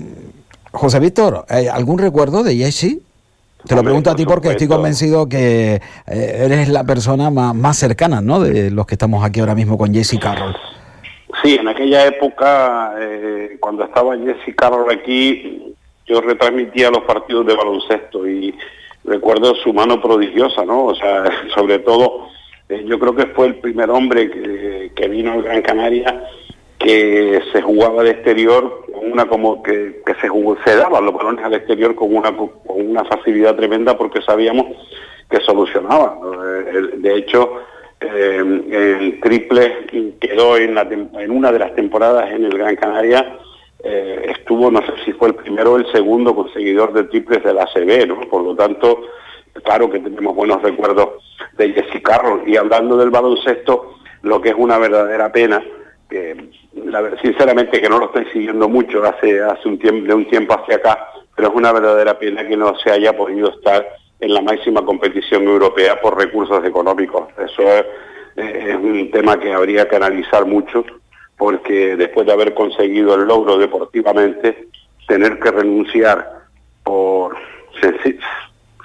José Víctor, ¿hay ¿algún recuerdo de Jaycee? Te lo pregunto a ti porque estoy convencido que eh, eres la persona más, más cercana, ¿no? De los que estamos aquí ahora mismo con Jaycee Carroll. Sí, en aquella época, eh, cuando estaba Jesse Carroll aquí, yo retransmitía los partidos de baloncesto y recuerdo su mano prodigiosa, ¿no? O sea, sobre todo, eh, yo creo que fue el primer hombre que, que vino al Gran Canaria que se jugaba de exterior una como que, se jugó, se daban los balones al exterior con una con una facilidad tremenda porque sabíamos que solucionaba. Eh, De hecho, eh, el triple quedó en una de las temporadas en el Gran Canaria. eh, estuvo, no sé si fue el primero o el segundo conseguidor de triples de la CB, ¿no? Por lo tanto, claro que tenemos buenos recuerdos de Jesse Carroll. Y hablando del baloncesto, lo que es una verdadera pena, que la sinceramente que no lo estoy siguiendo mucho hace, hace un tiempo, de un tiempo hacia acá, pero es una verdadera pena que no se haya podido estar en la máxima competición europea por recursos económicos. Eso es, un tema que habría que analizar mucho, porque después de haber conseguido el logro deportivamente, tener que renunciar por senci-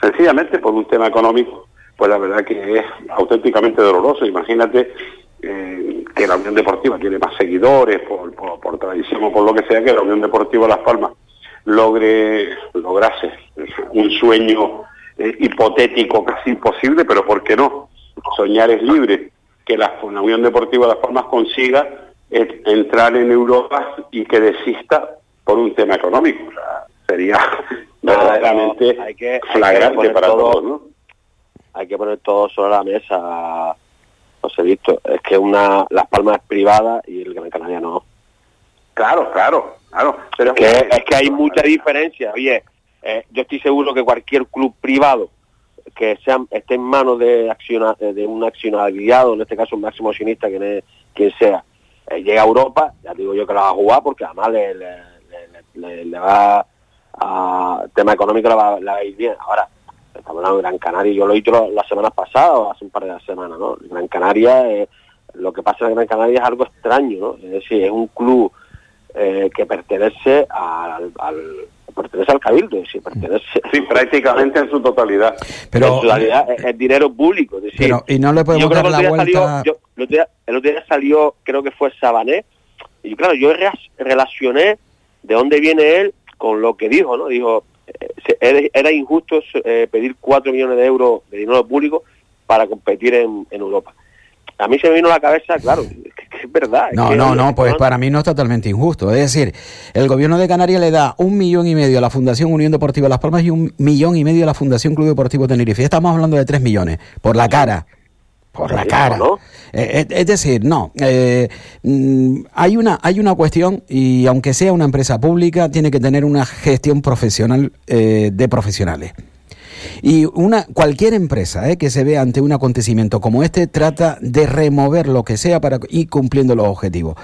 sencillamente por un tema económico, pues la verdad que es auténticamente doloroso. Imagínate eh, que la Unión Deportiva tiene más seguidores por, por, por tradición o por lo que sea, que la Unión Deportiva Las Palmas logre, lograse un sueño eh, hipotético casi imposible, pero ¿por qué no? Soñar es libre, que la, la Unión Deportiva Las Palmas consiga eh, entrar en Europa y que desista por un tema económico. O sea, sería verdaderamente no, hay que- hay que flagrante poner para todo- todos, ¿no? hay que poner todo sobre la mesa, José Víctor. Es que una Las Palmas es privada y el Gran Canaria no. Claro, claro, claro. Pero Que es que hay mucha diferencia. Oye, eh, yo estoy seguro que cualquier club privado que sea, esté en manos de, acciona, de un accionariado, en este caso un máximo accionista, quien, es- quien sea, eh, llega a Europa, ya digo yo que la va a jugar porque además le, le, le- le- le va a tema económico le va, le va a ir bien. Ahora, estamos hablando de Gran Canaria, yo lo he dicho la- las semanas pasadas o hace un par de semanas, ¿no? Gran Canaria, eh, lo que pasa en Gran Canaria es algo extraño, ¿no? Es decir, es un club eh, que pertenece al, al pertenece al cabildo, es decir, pertenece Sí, prácticamente en su totalidad. Pero, en realidad es, es dinero público, es decir, pero y no le podemos yo creo dar que la el otro día vuelta. salió, yo- el, otro día, el otro día salió, creo que fue Sabané, y claro, yo re- relacioné de dónde viene él con lo que dijo, ¿no? Dijo, era, injusto eh, pedir 4 millones de euros de dinero público para competir en, en Europa. A mí se me vino a la cabeza, claro, es, que- que es verdad. es No, que- no, no, pues para mí no es totalmente injusto. Es decir, el gobierno de Canarias le da un millón y medio a la Fundación Unión Deportiva Las Palmas y un millón y medio a la Fundación Club Deportivo Tenerife. Estamos hablando de tres millones, por la cara. Por la cara. ¿no? Eh, es, es decir, no. eh, mm, hay, una, hay una cuestión, y aunque sea una empresa pública, tiene que tener una gestión profesional eh, de profesionales. Y una cualquier empresa eh, que se vea ante un acontecimiento como este trata de remover lo que sea para ir cumpliendo los objetivos.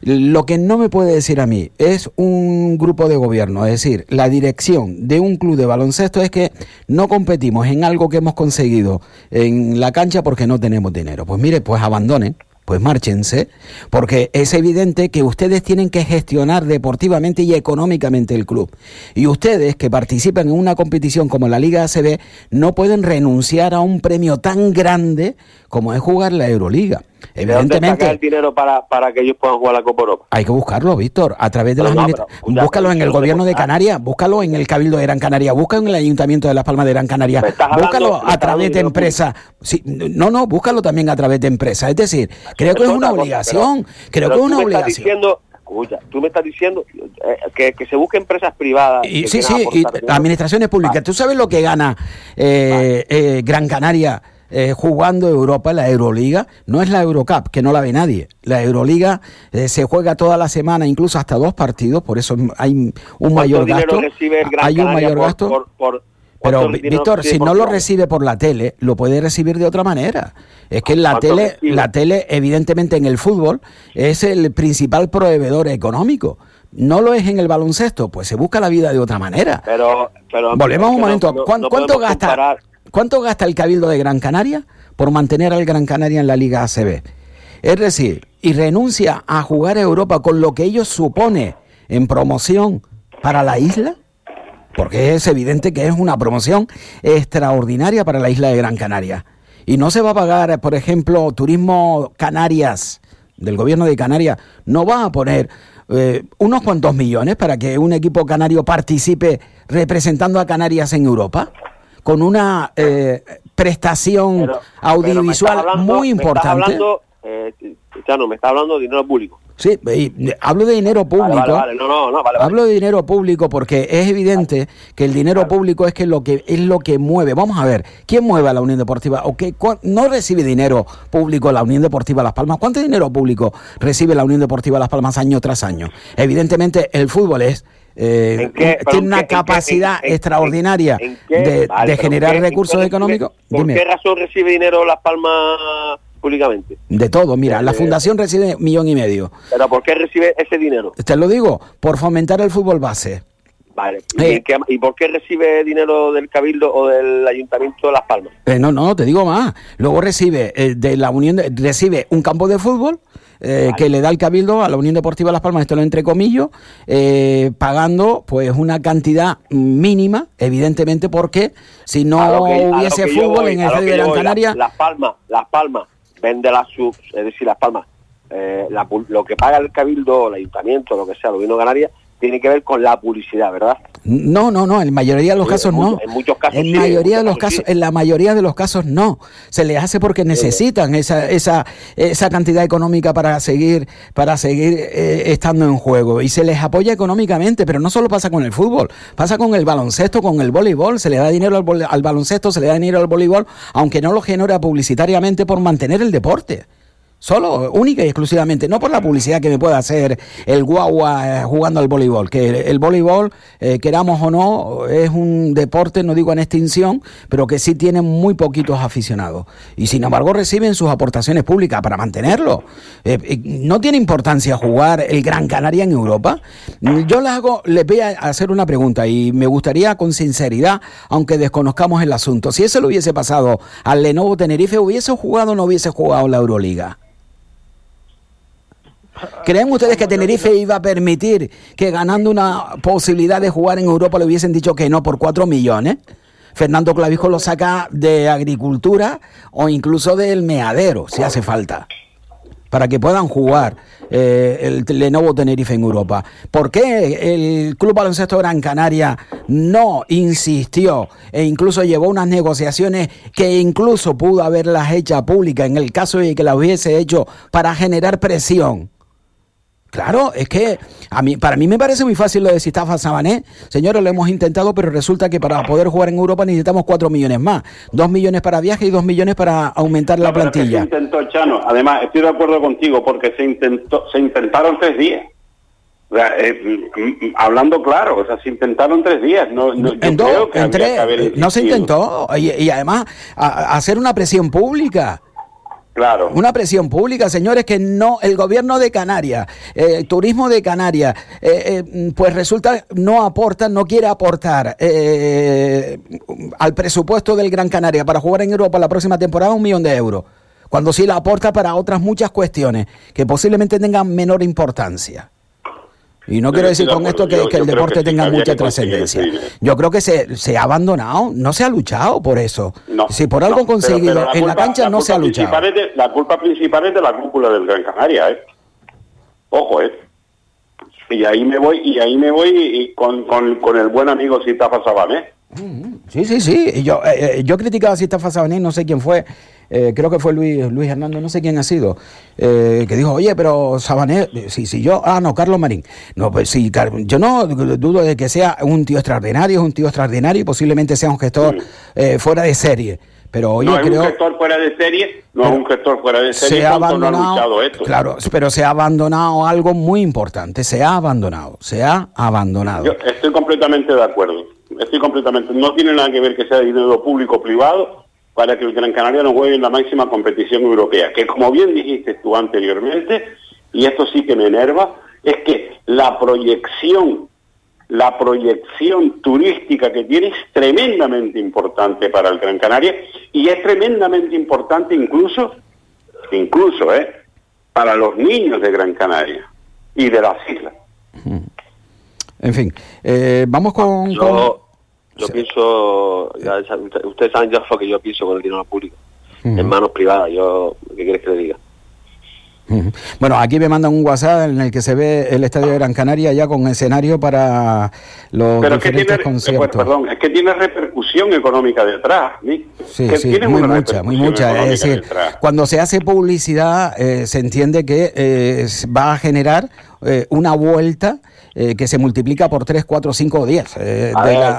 Lo que no me puede decir a mí es un grupo de gobierno, es decir, la dirección de un club de baloncesto es que no competimos en algo que hemos conseguido en la cancha porque no tenemos dinero. Pues mire, pues abandonen pues márchense, porque es evidente que ustedes tienen que gestionar deportivamente y económicamente el club. Y ustedes que participan en una competición como la Liga ACB no pueden renunciar a un premio tan grande como es jugar la Euroliga. Evidentemente. el dinero para, para que ellos puedan jugar la Copa Europa? Hay que buscarlo, Víctor, a través de las Búscalo en el gobierno de Canarias, búscalo en el Cabildo de Gran Canaria, búscalo en el Ayuntamiento de Las Palmas de Gran Canaria, búscalo a través de empresas. Sí, no, no, búscalo también a través de empresas. Es decir, creo que es una obligación. creo que es una obligación. Tú me estás diciendo eh, que, se busque empresas privadas. Y, sí, sí, y administraciones públicas. ¿Tú sabes lo que gana eh, eh, Gran Canaria eh, jugando Europa, la Euroliga, no es la Eurocup, que no la ve nadie. La Euroliga eh, se juega toda la semana, incluso hasta dos partidos, por eso hay un mayor gasto. Hay un mayor gasto. pero Víctor, si no lo recibe por la tele, lo puede recibir de otra manera. Es que la tele, la tele, evidentemente en el fútbol, es el principal proveedor económico. No lo es en el baloncesto, pues se busca la vida de otra manera. Pero, pero volvemos un momento. ¿Cuánto, gasta? ¿Cuánto gasta el Cabildo de Gran Canaria por mantener al Gran Canaria en la Liga ACB? Es decir, y renuncia a jugar a Europa con lo que ello supone en promoción para la isla, porque es evidente que es una promoción extraordinaria para la isla de Gran Canaria. Y no se va a pagar, por ejemplo, Turismo Canarias, del gobierno de Canarias, no va a poner eh, unos cuantos millones para que un equipo canario participe representando a Canarias en Europa con una eh, prestación audiovisual muy importante. Eh, me está hablando de dinero público. Sí, hablo de dinero público. hablo de dinero público porque es evidente que el dinero público es que lo que es lo que mueve. Vamos a ver, ¿quién mueve a la Unión Deportiva? ¿O qué, no recibe dinero público la Unión Deportiva Las Palmas? ¿Cuánto dinero público recibe la Unión Deportiva Las Palmas año tras año? Evidentemente el fútbol es eh, tiene una capacidad extraordinaria de, generar recursos económicos. ¿Por qué razón recibe dinero Las Palmas públicamente? De todo, mira, la fundación recibe un millón y medio. ¿Pero por qué recibe ese dinero? Te lo digo, por fomentar el fútbol base. Vale. ¿Y, ¿Y, por qué recibe dinero del Cabildo o del Ayuntamiento de Las Palmas? Eh, no, no, te digo más. Luego recibe eh, de la Unión, recibe un campo de fútbol eh, que le da el Cabildo a la Unión Deportiva Las Palmas, esto lo entre comillas, eh, pagando pues una cantidad mínima, evidentemente, porque si no hubiese fútbol en el estadio de Gran Canaria... Las Palmas, Las Palmas vende las subs, es decir, Las Palmas, eh, lo que paga el Cabildo, el Ayuntamiento, lo que sea, el Gobierno de Canarias, tiene que ver con la publicidad, ¿verdad? No, no, no, en la mayoría de los casos no. En muchos casos en mayoría de los casos, en la mayoría de los casos no. Se les hace porque necesitan esa esa esa cantidad económica para seguir para seguir eh, estando en juego y se les apoya económicamente, pero no solo pasa con el fútbol, pasa con el baloncesto, con el voleibol, se le da dinero al, al baloncesto, se le da dinero al voleibol, aunque no lo genera publicitariamente por mantener el deporte. Solo, única y exclusivamente, no por la publicidad que me pueda hacer el guagua eh, jugando al voleibol, que el, voleibol, eh, queramos o no, es un deporte, no digo en extinción, pero que sí tiene muy poquitos aficionados. Y sin embargo reciben sus aportaciones públicas para mantenerlo. Eh, no tiene importancia jugar el Gran Canaria en Europa. Yo les hago, les voy a hacer una pregunta y me gustaría con sinceridad, aunque desconozcamos el asunto, si eso le hubiese pasado al Lenovo Tenerife, ¿hubiese jugado o no hubiese jugado la Euroliga? ¿Creen ustedes que Tenerife iba a permitir que ganando una posibilidad de jugar en Europa le hubiesen dicho que no por 4 millones? Fernando Clavijo lo saca de agricultura o incluso del meadero, si hace falta, para que puedan jugar eh, el Lenovo Tenerife en Europa. ¿Por qué el Club Baloncesto Gran Canaria no insistió e incluso llevó unas negociaciones que incluso pudo haberlas hecho públicas en el caso de que las hubiese hecho para generar presión? Claro, es que a mí, para mí me parece muy fácil lo de Sistafa Sabané. Señores, lo hemos intentado, pero resulta que para poder jugar en Europa necesitamos cuatro millones más. Dos millones para viaje y dos millones para aumentar la plantilla. Se intentó, Chano. Además, estoy de acuerdo contigo porque se intentó, se intentaron tres días. Eh, hablando claro, o sea, se intentaron tres días. No, no, en dos, en tres, no se intentó. Y, además, hacer una presión pública. Una presión pública, señores, que no, el gobierno de Canarias, eh, turismo de Canarias, eh, eh, pues resulta no aporta, no quiere aportar al presupuesto del Gran Canaria para jugar en Europa la próxima temporada un millón de euros, cuando sí la aporta para otras muchas cuestiones que posiblemente tengan menor importancia. Y no quiero decir con esto que, el deporte tenga mucha trascendencia. Yo creo que se, se, ha abandonado, no se ha luchado por eso. si por algo conseguido en la cancha no se ha luchado. la culpa principal es de la cúpula del Gran Canaria, ¿eh? Ojo, ¿eh? Y ahí me voy, y ahí me voy y con, con, el buen amigo Sitafa Sabané. Sí, sí, sí. Yo, eh, eh, yo criticaba a Sitafa Sabané, no sé quién fue, eh, creo que fue Luis, Luis Hernando, no sé quién ha sido, eh, que dijo, oye, pero Sabané, si, si yo, ah, no, Carlos Marín, no, pues sí, yo no dudo de que sea un tío extraordinario, es un tío extraordinario y posiblemente sea un gestor eh, fuera de serie. Pero oye, no es un gestor fuera de serie, no es un gestor fuera de serie, se ha abandonado, esto. Claro, pero se ha abandonado algo muy importante, se ha abandonado, se ha abandonado. Yo estoy completamente de acuerdo, estoy completamente, no tiene nada que ver que sea dinero público o privado, para que el Gran Canaria no juegue en la máxima competición europea, que como bien dijiste tú anteriormente, y esto sí que me enerva, es que la proyección, la proyección turística que tiene es tremendamente importante para el Gran Canaria y es tremendamente importante incluso, incluso, ¿eh? para los niños de Gran Canaria y de las islas. En fin, eh, vamos con, yo pienso, ya, ustedes saben ya lo que yo pienso con el dinero público, en manos privadas. Yo, ¿Qué quieres que le diga? Bueno, aquí me mandan un WhatsApp en el que se ve el estadio de Gran Canaria ya con escenario para los Pero diferentes que conciertos. perdón, es que tiene repercusión económica detrás. Sí, sí, muy mucha, muy mucha. Es decir, cuando se hace publicidad eh, se entiende que eh, va a generar eh, una vuelta eh, que se multiplica por 3, 4, 5 o 10. Eh,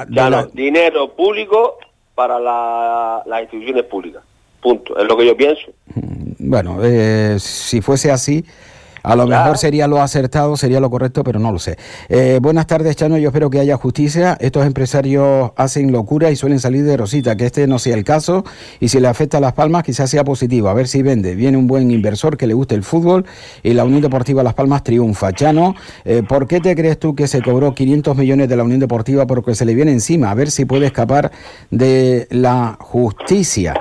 de Dinero público para las instituciones públicas. Punto. Es lo que yo pienso. Mm, bueno, eh, si fuese así, a lo mejor sería lo acertado, sería lo correcto, pero no lo sé. Eh, buenas tardes, Chano. Yo espero que haya justicia. Estos empresarios hacen locura y suelen salir de Rosita. Que este no sea el caso. Y si le afecta a Las Palmas, quizás sea positivo. A ver si vende. Viene un buen inversor que le guste el fútbol y la Unión Deportiva Las Palmas triunfa. Chano, eh, ¿por qué te crees tú que se cobró 500 millones de la Unión Deportiva porque se le viene encima? A ver si puede escapar de la justicia.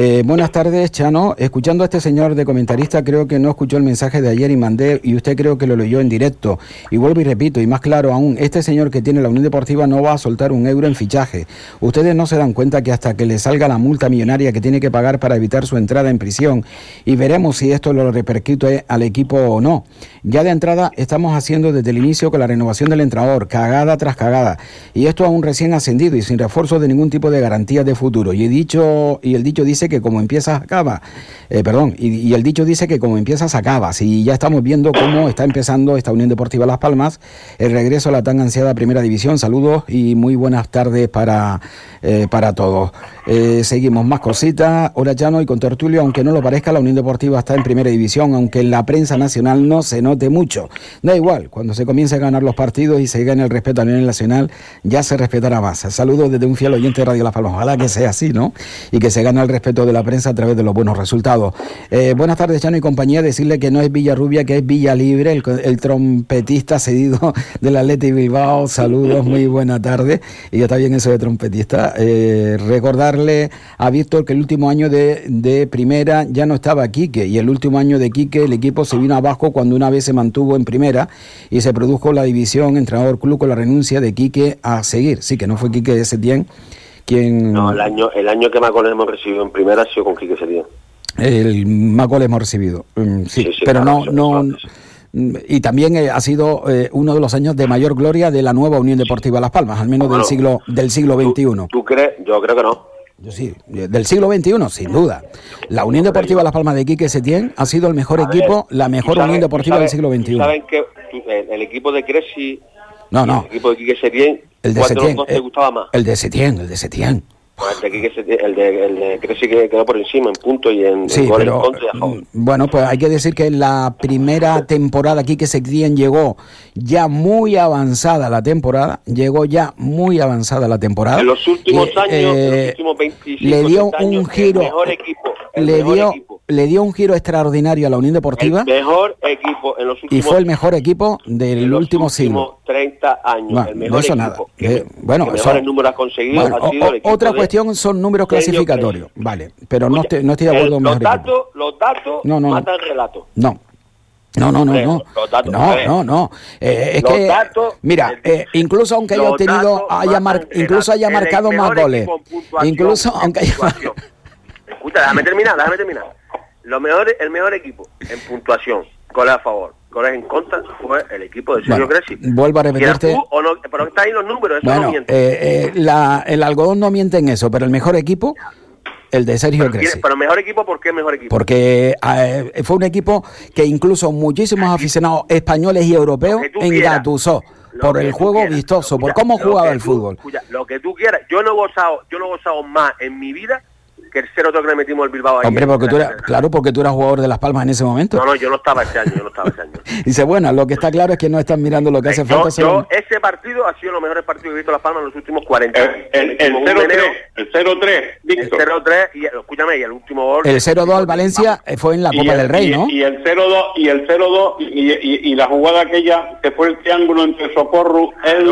Eh, buenas tardes, Chano. Escuchando a este señor de comentarista, creo que no escuchó el mensaje de ayer y mandé, y usted creo que lo leyó en directo. Y vuelvo y repito, y más claro aún, este señor que tiene la Unión Deportiva no va a soltar un euro en fichaje. Ustedes no se dan cuenta que hasta que le salga la multa millonaria que tiene que pagar para evitar su entrada en prisión, y veremos si esto lo repercute al equipo o no. Ya de entrada estamos haciendo desde el inicio con la renovación del entrenador, cagada tras cagada. Y esto aún recién ascendido y sin refuerzo de ningún tipo de garantía de futuro. Y, he dicho, y el dicho dice que como empiezas acaba. Eh, perdón, y, el dicho dice que como empiezas acabas. Y ya estamos viendo cómo está empezando esta Unión Deportiva Las Palmas, el regreso a la tan ansiada Primera División. Saludos y muy buenas tardes para, eh, para todos. Eh, seguimos más cositas. Hola Llano y con Tertulio, aunque no lo parezca, la Unión Deportiva está en Primera División, aunque en la prensa nacional no se note mucho. Da igual, cuando se comience a ganar los partidos y se gane el respeto a nivel nacional, ya se respetará más. Saludos desde un fiel oyente de Radio Las Palmas. Ojalá que sea así, ¿no? Y que se gane el respeto de la prensa a través de los buenos resultados. Eh, buenas tardes, Chano y compañía. Decirle que no es Villarrubia, que es Villa Libre, el, trompetista cedido del Atleti Bilbao. Saludos, muy buena tarde. Y ya está bien eso de trompetista. Eh, recordarle a Víctor que el último año de, de primera ya no estaba Quique y el último año de Quique el equipo se vino abajo cuando una vez se mantuvo en primera y se produjo la división entrenador club con la renuncia de Quique a seguir. Sí, que no fue Quique Setién no, el año, el año que más goles hemos recibido en primera ha sido con Quique Setién. El más goles hemos recibido, mm, sí, pero no, no, y también eh, ha sido eh, uno de los años de mayor gloria de la nueva Unión Deportiva Las Palmas, al menos del siglo del siglo XXI. ¿tú, crees? Yo creo que no. Yo sí, del siglo XXI, sin duda. La Unión Deportiva Las Palmas de Quique Setién ha sido el mejor equipo, la mejor Unión Deportiva del siglo XXI. ¿Saben que el, equipo de Cresci, no, no. el equipo de Quique Setién el de Setién. te gustaba más? El de Setién, el de Setién. Pues el de, el de, el de Cresci que quedó por encima en punto y en, sí, pero, mm, Bueno, pues hay que decir que en la primera temporada aquí que Setién llegó ya muy avanzada la temporada, llegó ya muy avanzada la temporada. En los últimos años, en los eh, últimos 25 le dio un giro, el mejor equipo, le dio le dio un giro extraordinario a la Unión Deportiva. El mejor equipo en los últimos Y fue el mejor equipo del último siglo. 30 años. el mejor eso nada. Eh, bueno, mejores números ha conseguido. ha sido el otra cuestión son números clasificatorios. Vale, pero no, estoy, no estoy de acuerdo con los datos, los datos no, no, matan relatos. No. No, no, no, no. no, no, no. Eh, es que, mira, eh, incluso aunque haya tenido, haya incluso haya marcado más goles, incluso aunque haya... Escucha, déjame terminar, déjame terminar. Lo mejor, el mejor equipo en puntuación, goles a favor, goles en contra, fue el equipo de Sergio bueno, Vuelvo a repetirte. O no, pero está ahí los números, eso bueno, no miente. Eh, eh, la, el algodón no miente en eso, pero el mejor equipo el de Sergio pero, Pero mejor equipo, ¿por qué mejor equipo? Porque eh, fue un equipo que incluso muchísimos aficionados españoles y europeos engatusó por el juego vistoso, por cómo jugaba el fútbol. lo que tú quieras, yo no he gozado, yo no he gozado más en mi vida que el 0 que le metimos al Bilbao Hombre, porque tú eras, claro, porque tú eras jugador de Las Palmas en ese momento. No, no, yo no estaba ese año, yo no estaba ese año. Dice, bueno, lo que está claro es que no están mirando lo que hace falta. Yo, ese partido ha sido los mejores partidos que he visto Las Palmas en los últimos 40 años. El, el, 0-3, el 0-3, El 0-3, y escúchame, y el último gol. El 0-2 al Valencia fue en la Copa del Rey, ¿no? Y el 0-2, y el 0-2, y, y, la jugada aquella que fue el triángulo entre Socorro, él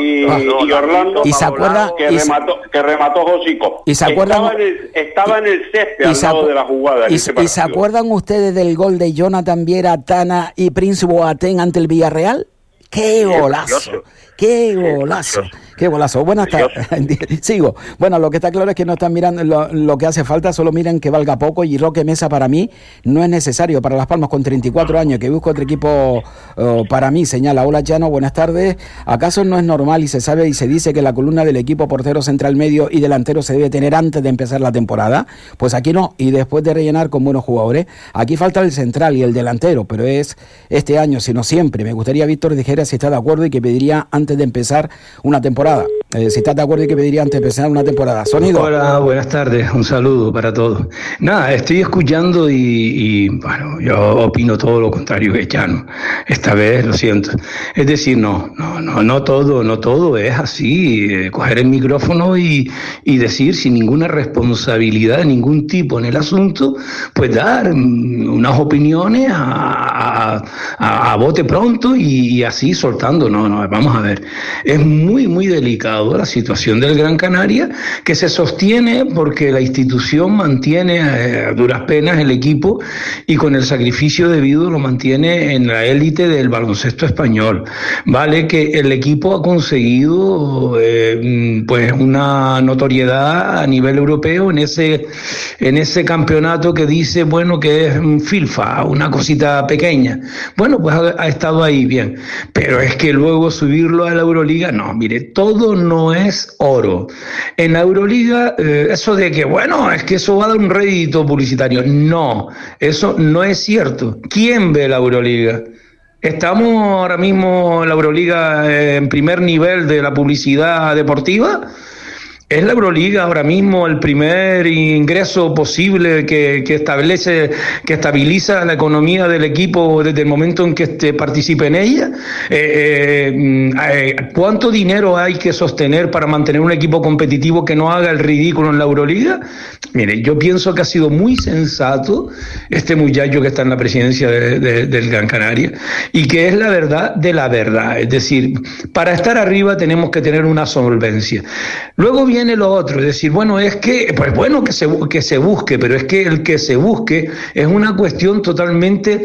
y, y, Orlando. Y se acuerda. Que, remató, que remató Josico. Y se acuerdan. Estaba en el, el y se, de la jugada. Y, se acuerdan ustedes del gol de Jonathan Viera, Tana y Prince Boateng ante el Villarreal? ¡Qué golazo! ¡Qué golazo! Qué golazo. Buenas tardes. Sigo. Bueno, lo que está claro es que no están mirando lo, que hace falta, solo miran que valga poco y Roque Mesa para mí no es necesario. Para Las Palmas con 34 años, que busco otro equipo oh, para mí, señala. Hola Llano, buenas tardes. ¿Acaso no es normal y se sabe y se dice que la columna del equipo portero central medio y delantero se debe tener antes de empezar la temporada? Pues aquí no, y después de rellenar con buenos jugadores. Aquí falta el central y el delantero, pero es este año, sino siempre. Me gustaría, Víctor, dijera si está de acuerdo y que pediría antes de empezar una temporada eh, si estás de acuerdo y que pediría antes de empezar una temporada. Sonido. Hola, buenas tardes. Un saludo para todos. Nada, estoy escuchando y, bueno, yo opino todo lo contrario que Chano. Esta vez lo siento. Es decir, no, no, no, no todo, no todo es así. Eh, coger el micrófono y, decir sin ninguna responsabilidad de ningún tipo en el asunto, pues dar unas opiniones a, a, bote pronto y, y, así soltando. No, no, vamos a ver. Es muy, muy delicado la situación del Gran Canaria, que se sostiene porque la institución mantiene eh, a duras penas el equipo y con el sacrificio debido lo mantiene en la élite del baloncesto español. Vale que el equipo ha conseguido eh, pues una notoriedad a nivel europeo en ese, en ese campeonato que dice, bueno, que es un filfa, una cosita pequeña. Bueno, pues ha, ha estado ahí bien, pero es que luego subirlo a la Euroliga, no, mire, todo no es oro. En la Euroliga, eh, eso de que, bueno, es que eso va a dar un rédito publicitario. No, eso no es cierto. ¿Quién ve la Euroliga? ¿Estamos ahora mismo en la Euroliga en primer nivel de la publicidad deportiva? ¿Es la Euroliga ahora mismo el primer ingreso posible que, establece, que estabiliza la economía del equipo desde el momento en que este participe en ella? Eh, eh, eh, ¿Cuánto dinero hay que sostener para mantener un equipo competitivo que no haga el ridículo en la Euroliga? Mire, yo pienso que ha sido muy sensato este muchacho que está en la presidencia del Gran Canaria y que es la verdad de la verdad. Es decir, para estar arriba tenemos que tener una solvencia. Luego viene lo otro, es decir, bueno, es que, pues bueno que se, que se busque, pero es que el que se busque es una cuestión totalmente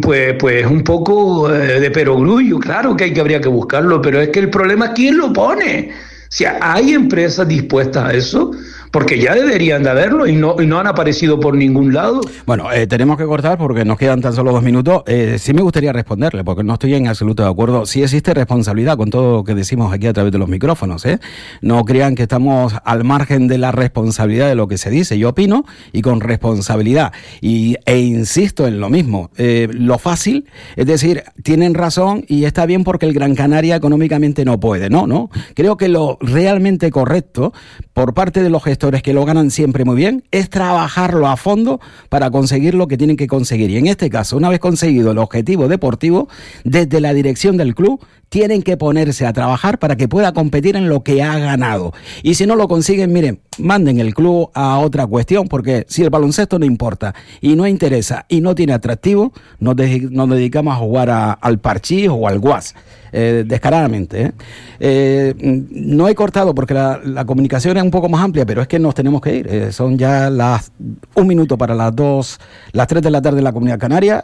pues, pues un poco eh, de perogrullo. Claro que hay que habría que buscarlo, pero es que el problema es quién lo pone. O sea, hay empresas dispuestas a eso porque ya deberían de haberlo y no, no han aparecido por ningún lado. Bueno, eh, tenemos que cortar porque nos quedan tan solo dos minutos. Eh, sí me gustaría responderle, porque no estoy en absoluto de acuerdo. Sí existe responsabilidad con todo lo que decimos aquí a través de los micrófonos. ¿eh? No crean que estamos al margen de la responsabilidad de lo que se dice. Yo opino y con responsabilidad. Y, e insisto en lo mismo. Eh, lo fácil, es decir, tienen razón y está bien porque el Gran Canaria económicamente no puede. No, no. Creo que lo realmente correcto por parte de los gestores que lo ganan siempre muy bien, es trabajarlo a fondo para conseguir lo que tienen que conseguir. Y en este caso, una vez conseguido el objetivo deportivo, desde la dirección del club tienen que ponerse a trabajar para que pueda competir en lo que ha ganado. Y si no lo consiguen, miren, manden el club a otra cuestión, porque si el baloncesto no importa y no interesa y no tiene atractivo, nos, dedicamos a jugar al parchís o al guas. Eh, descaradamente. ¿eh? Eh, no he cortado porque la, comunicación es un poco más amplia, pero es que nos tenemos que ir. son ya las un minuto para las dos, las tres de la tarde en la Comunidad Canaria.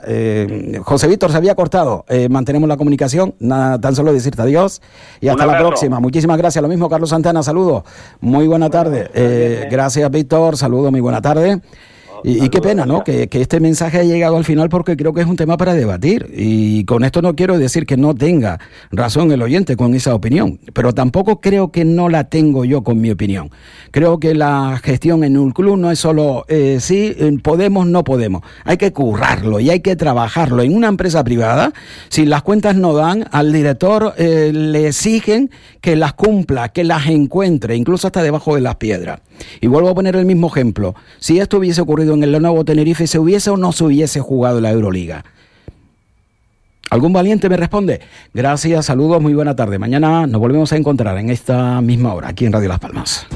José Víctor se había cortado. mantenemos la comunicación. Nada, tan solo decirte adiós y hasta la próxima. Muchísimas gracias. Lo mismo, Carlos Santana. Saludos. Muy buena tarde. gracias, Víctor. Saludos. Muy buena tarde. Y, qué pena, ¿no? Que, este mensaje haya llegado al final porque creo que es un tema para debatir. Y con esto no quiero decir que no tenga razón el oyente con esa opinión, pero tampoco creo que no la tengo yo con mi opinión. Creo que la gestión en un club no es solo eh, sí, podemos, no podemos. Hay que currarlo y hay que trabajarlo. En una empresa privada, si las cuentas no dan, al director eh, le exigen que las cumpla, que las encuentre, incluso hasta debajo de las piedras. Y vuelvo a poner el mismo ejemplo. Si esto hubiese ocurrido en el nuevo Tenerife, ¿se hubiese o no se hubiese jugado la Euroliga? ¿Algún valiente me responde? Gracias, saludos, muy buena tarde. Mañana nos volvemos a encontrar en esta misma hora, aquí en Radio Las Palmas.